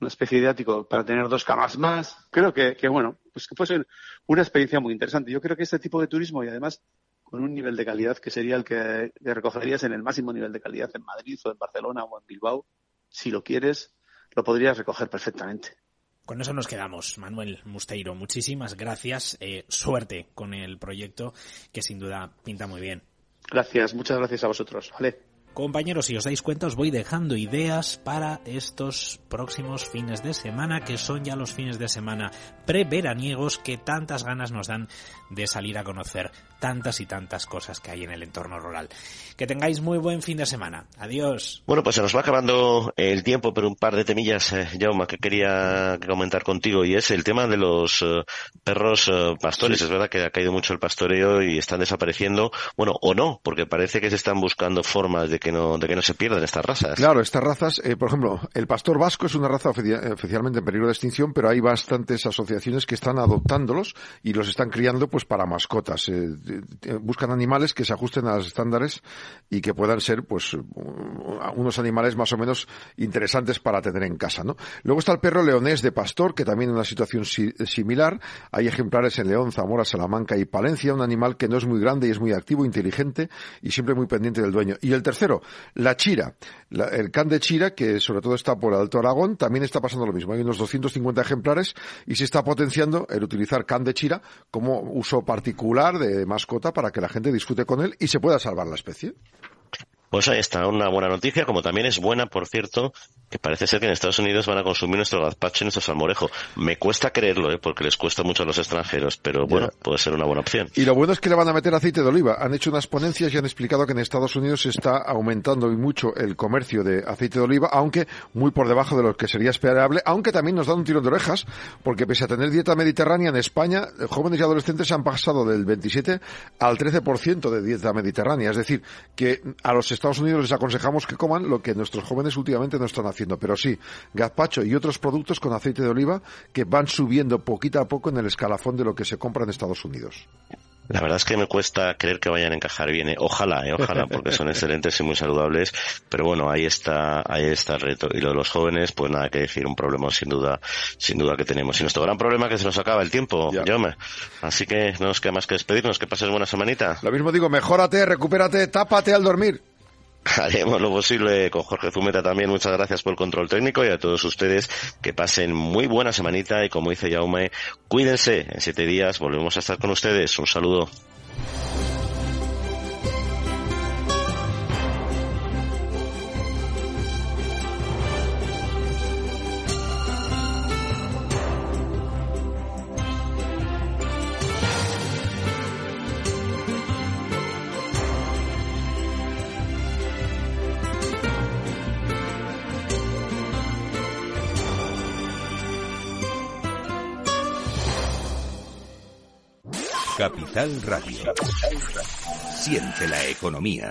una especie de ático para tener dos camas más. Creo que, que bueno, pues que puede ser una experiencia muy interesante. Yo creo que este tipo de turismo y además con un nivel de calidad que sería el que recogerías en el máximo nivel de calidad en Madrid o en Barcelona o en Bilbao, si lo quieres, lo podrías recoger perfectamente.
Con eso nos quedamos, Manuel Musteiro. Muchísimas gracias. Eh, suerte con el proyecto, que sin duda pinta muy bien.
Gracias, muchas gracias a vosotros. Vale.
Compañeros, si os dais cuenta, os voy dejando ideas para estos próximos fines de semana, que son ya los fines de semana preveraniegos que tantas ganas nos dan de salir a conocer tantas y tantas cosas que hay en el entorno rural. Que tengáis muy buen fin de semana. Adiós.
Bueno, pues se nos va acabando el tiempo, pero un par de temillas, eh, Jauma, que quería comentar contigo, y es el tema de los eh, perros eh, pastores. Es verdad que ha caído mucho el pastoreo y están desapareciendo, bueno, o no, porque parece que se están buscando formas de que no, de que no se pierdan estas razas.
Claro, estas razas, eh, por ejemplo, el pastor vasco es una raza oficialmente en peligro de extinción, pero hay bastantes asociaciones que están adoptándolos y los están criando pues para mascotas. Eh, buscan animales que se ajusten a los estándares y que puedan ser pues unos animales más o menos interesantes para tener en casa, ¿no? Luego está el perro leonés de pastor, que también en una situación similar. Hay ejemplares en León, Zamora, Salamanca y Palencia, un animal que no es muy grande y es muy activo, inteligente y siempre muy pendiente del dueño. Y el tercero, la chira, el can de chira, que sobre todo está por Alto Aragón, también está pasando lo mismo. Hay unos 250 ejemplares y se está potenciando el utilizar can de chira como uso particular de mascota para que la gente disfrute con él y se pueda salvar la especie.
Pues ahí está, una buena noticia, como también es buena, por cierto, que parece ser que en Estados Unidos van a consumir nuestro gazpacho y nuestro salmorejo. Me cuesta creerlo, ¿eh? porque les cuesta mucho a los extranjeros, pero bueno, puede ser una buena opción.
Y lo bueno es que le van a meter aceite de oliva. Han hecho unas ponencias y han explicado que en Estados Unidos se está aumentando y mucho el comercio de aceite de oliva, aunque muy por debajo de lo que sería esperable, aunque también nos dan un tirón de orejas, porque pese a tener dieta mediterránea en España, jóvenes y adolescentes han pasado del 27 al 13% de dieta mediterránea. Es decir, que a los Estados Unidos les aconsejamos que coman lo que nuestros jóvenes últimamente no están haciendo pero sí, gazpacho y otros productos con aceite de oliva que van subiendo poquito a poco en el escalafón de lo que se compra en Estados Unidos.
La verdad es que me cuesta creer que vayan a encajar bien. ¿eh? Ojalá, ¿eh? ojalá, porque son <laughs> excelentes y muy saludables. Pero bueno, ahí está, ahí está el reto. Y lo de los jóvenes, pues nada que decir, un problema sin duda, sin duda que tenemos. Y nuestro gran problema es que se nos acaba el tiempo, Jaume. Así que no nos queda más que despedirnos. Que pases buena semanita.
Lo mismo digo, mejórate, recupérate, tápate al dormir.
Haremos lo posible con Jorge Zumeta también. Muchas gracias por el control técnico y a todos ustedes que pasen muy buena semanita y como dice Jaume, cuídense. En siete días volvemos a estar con ustedes. Un saludo.
Capital Radio. Siente la economía.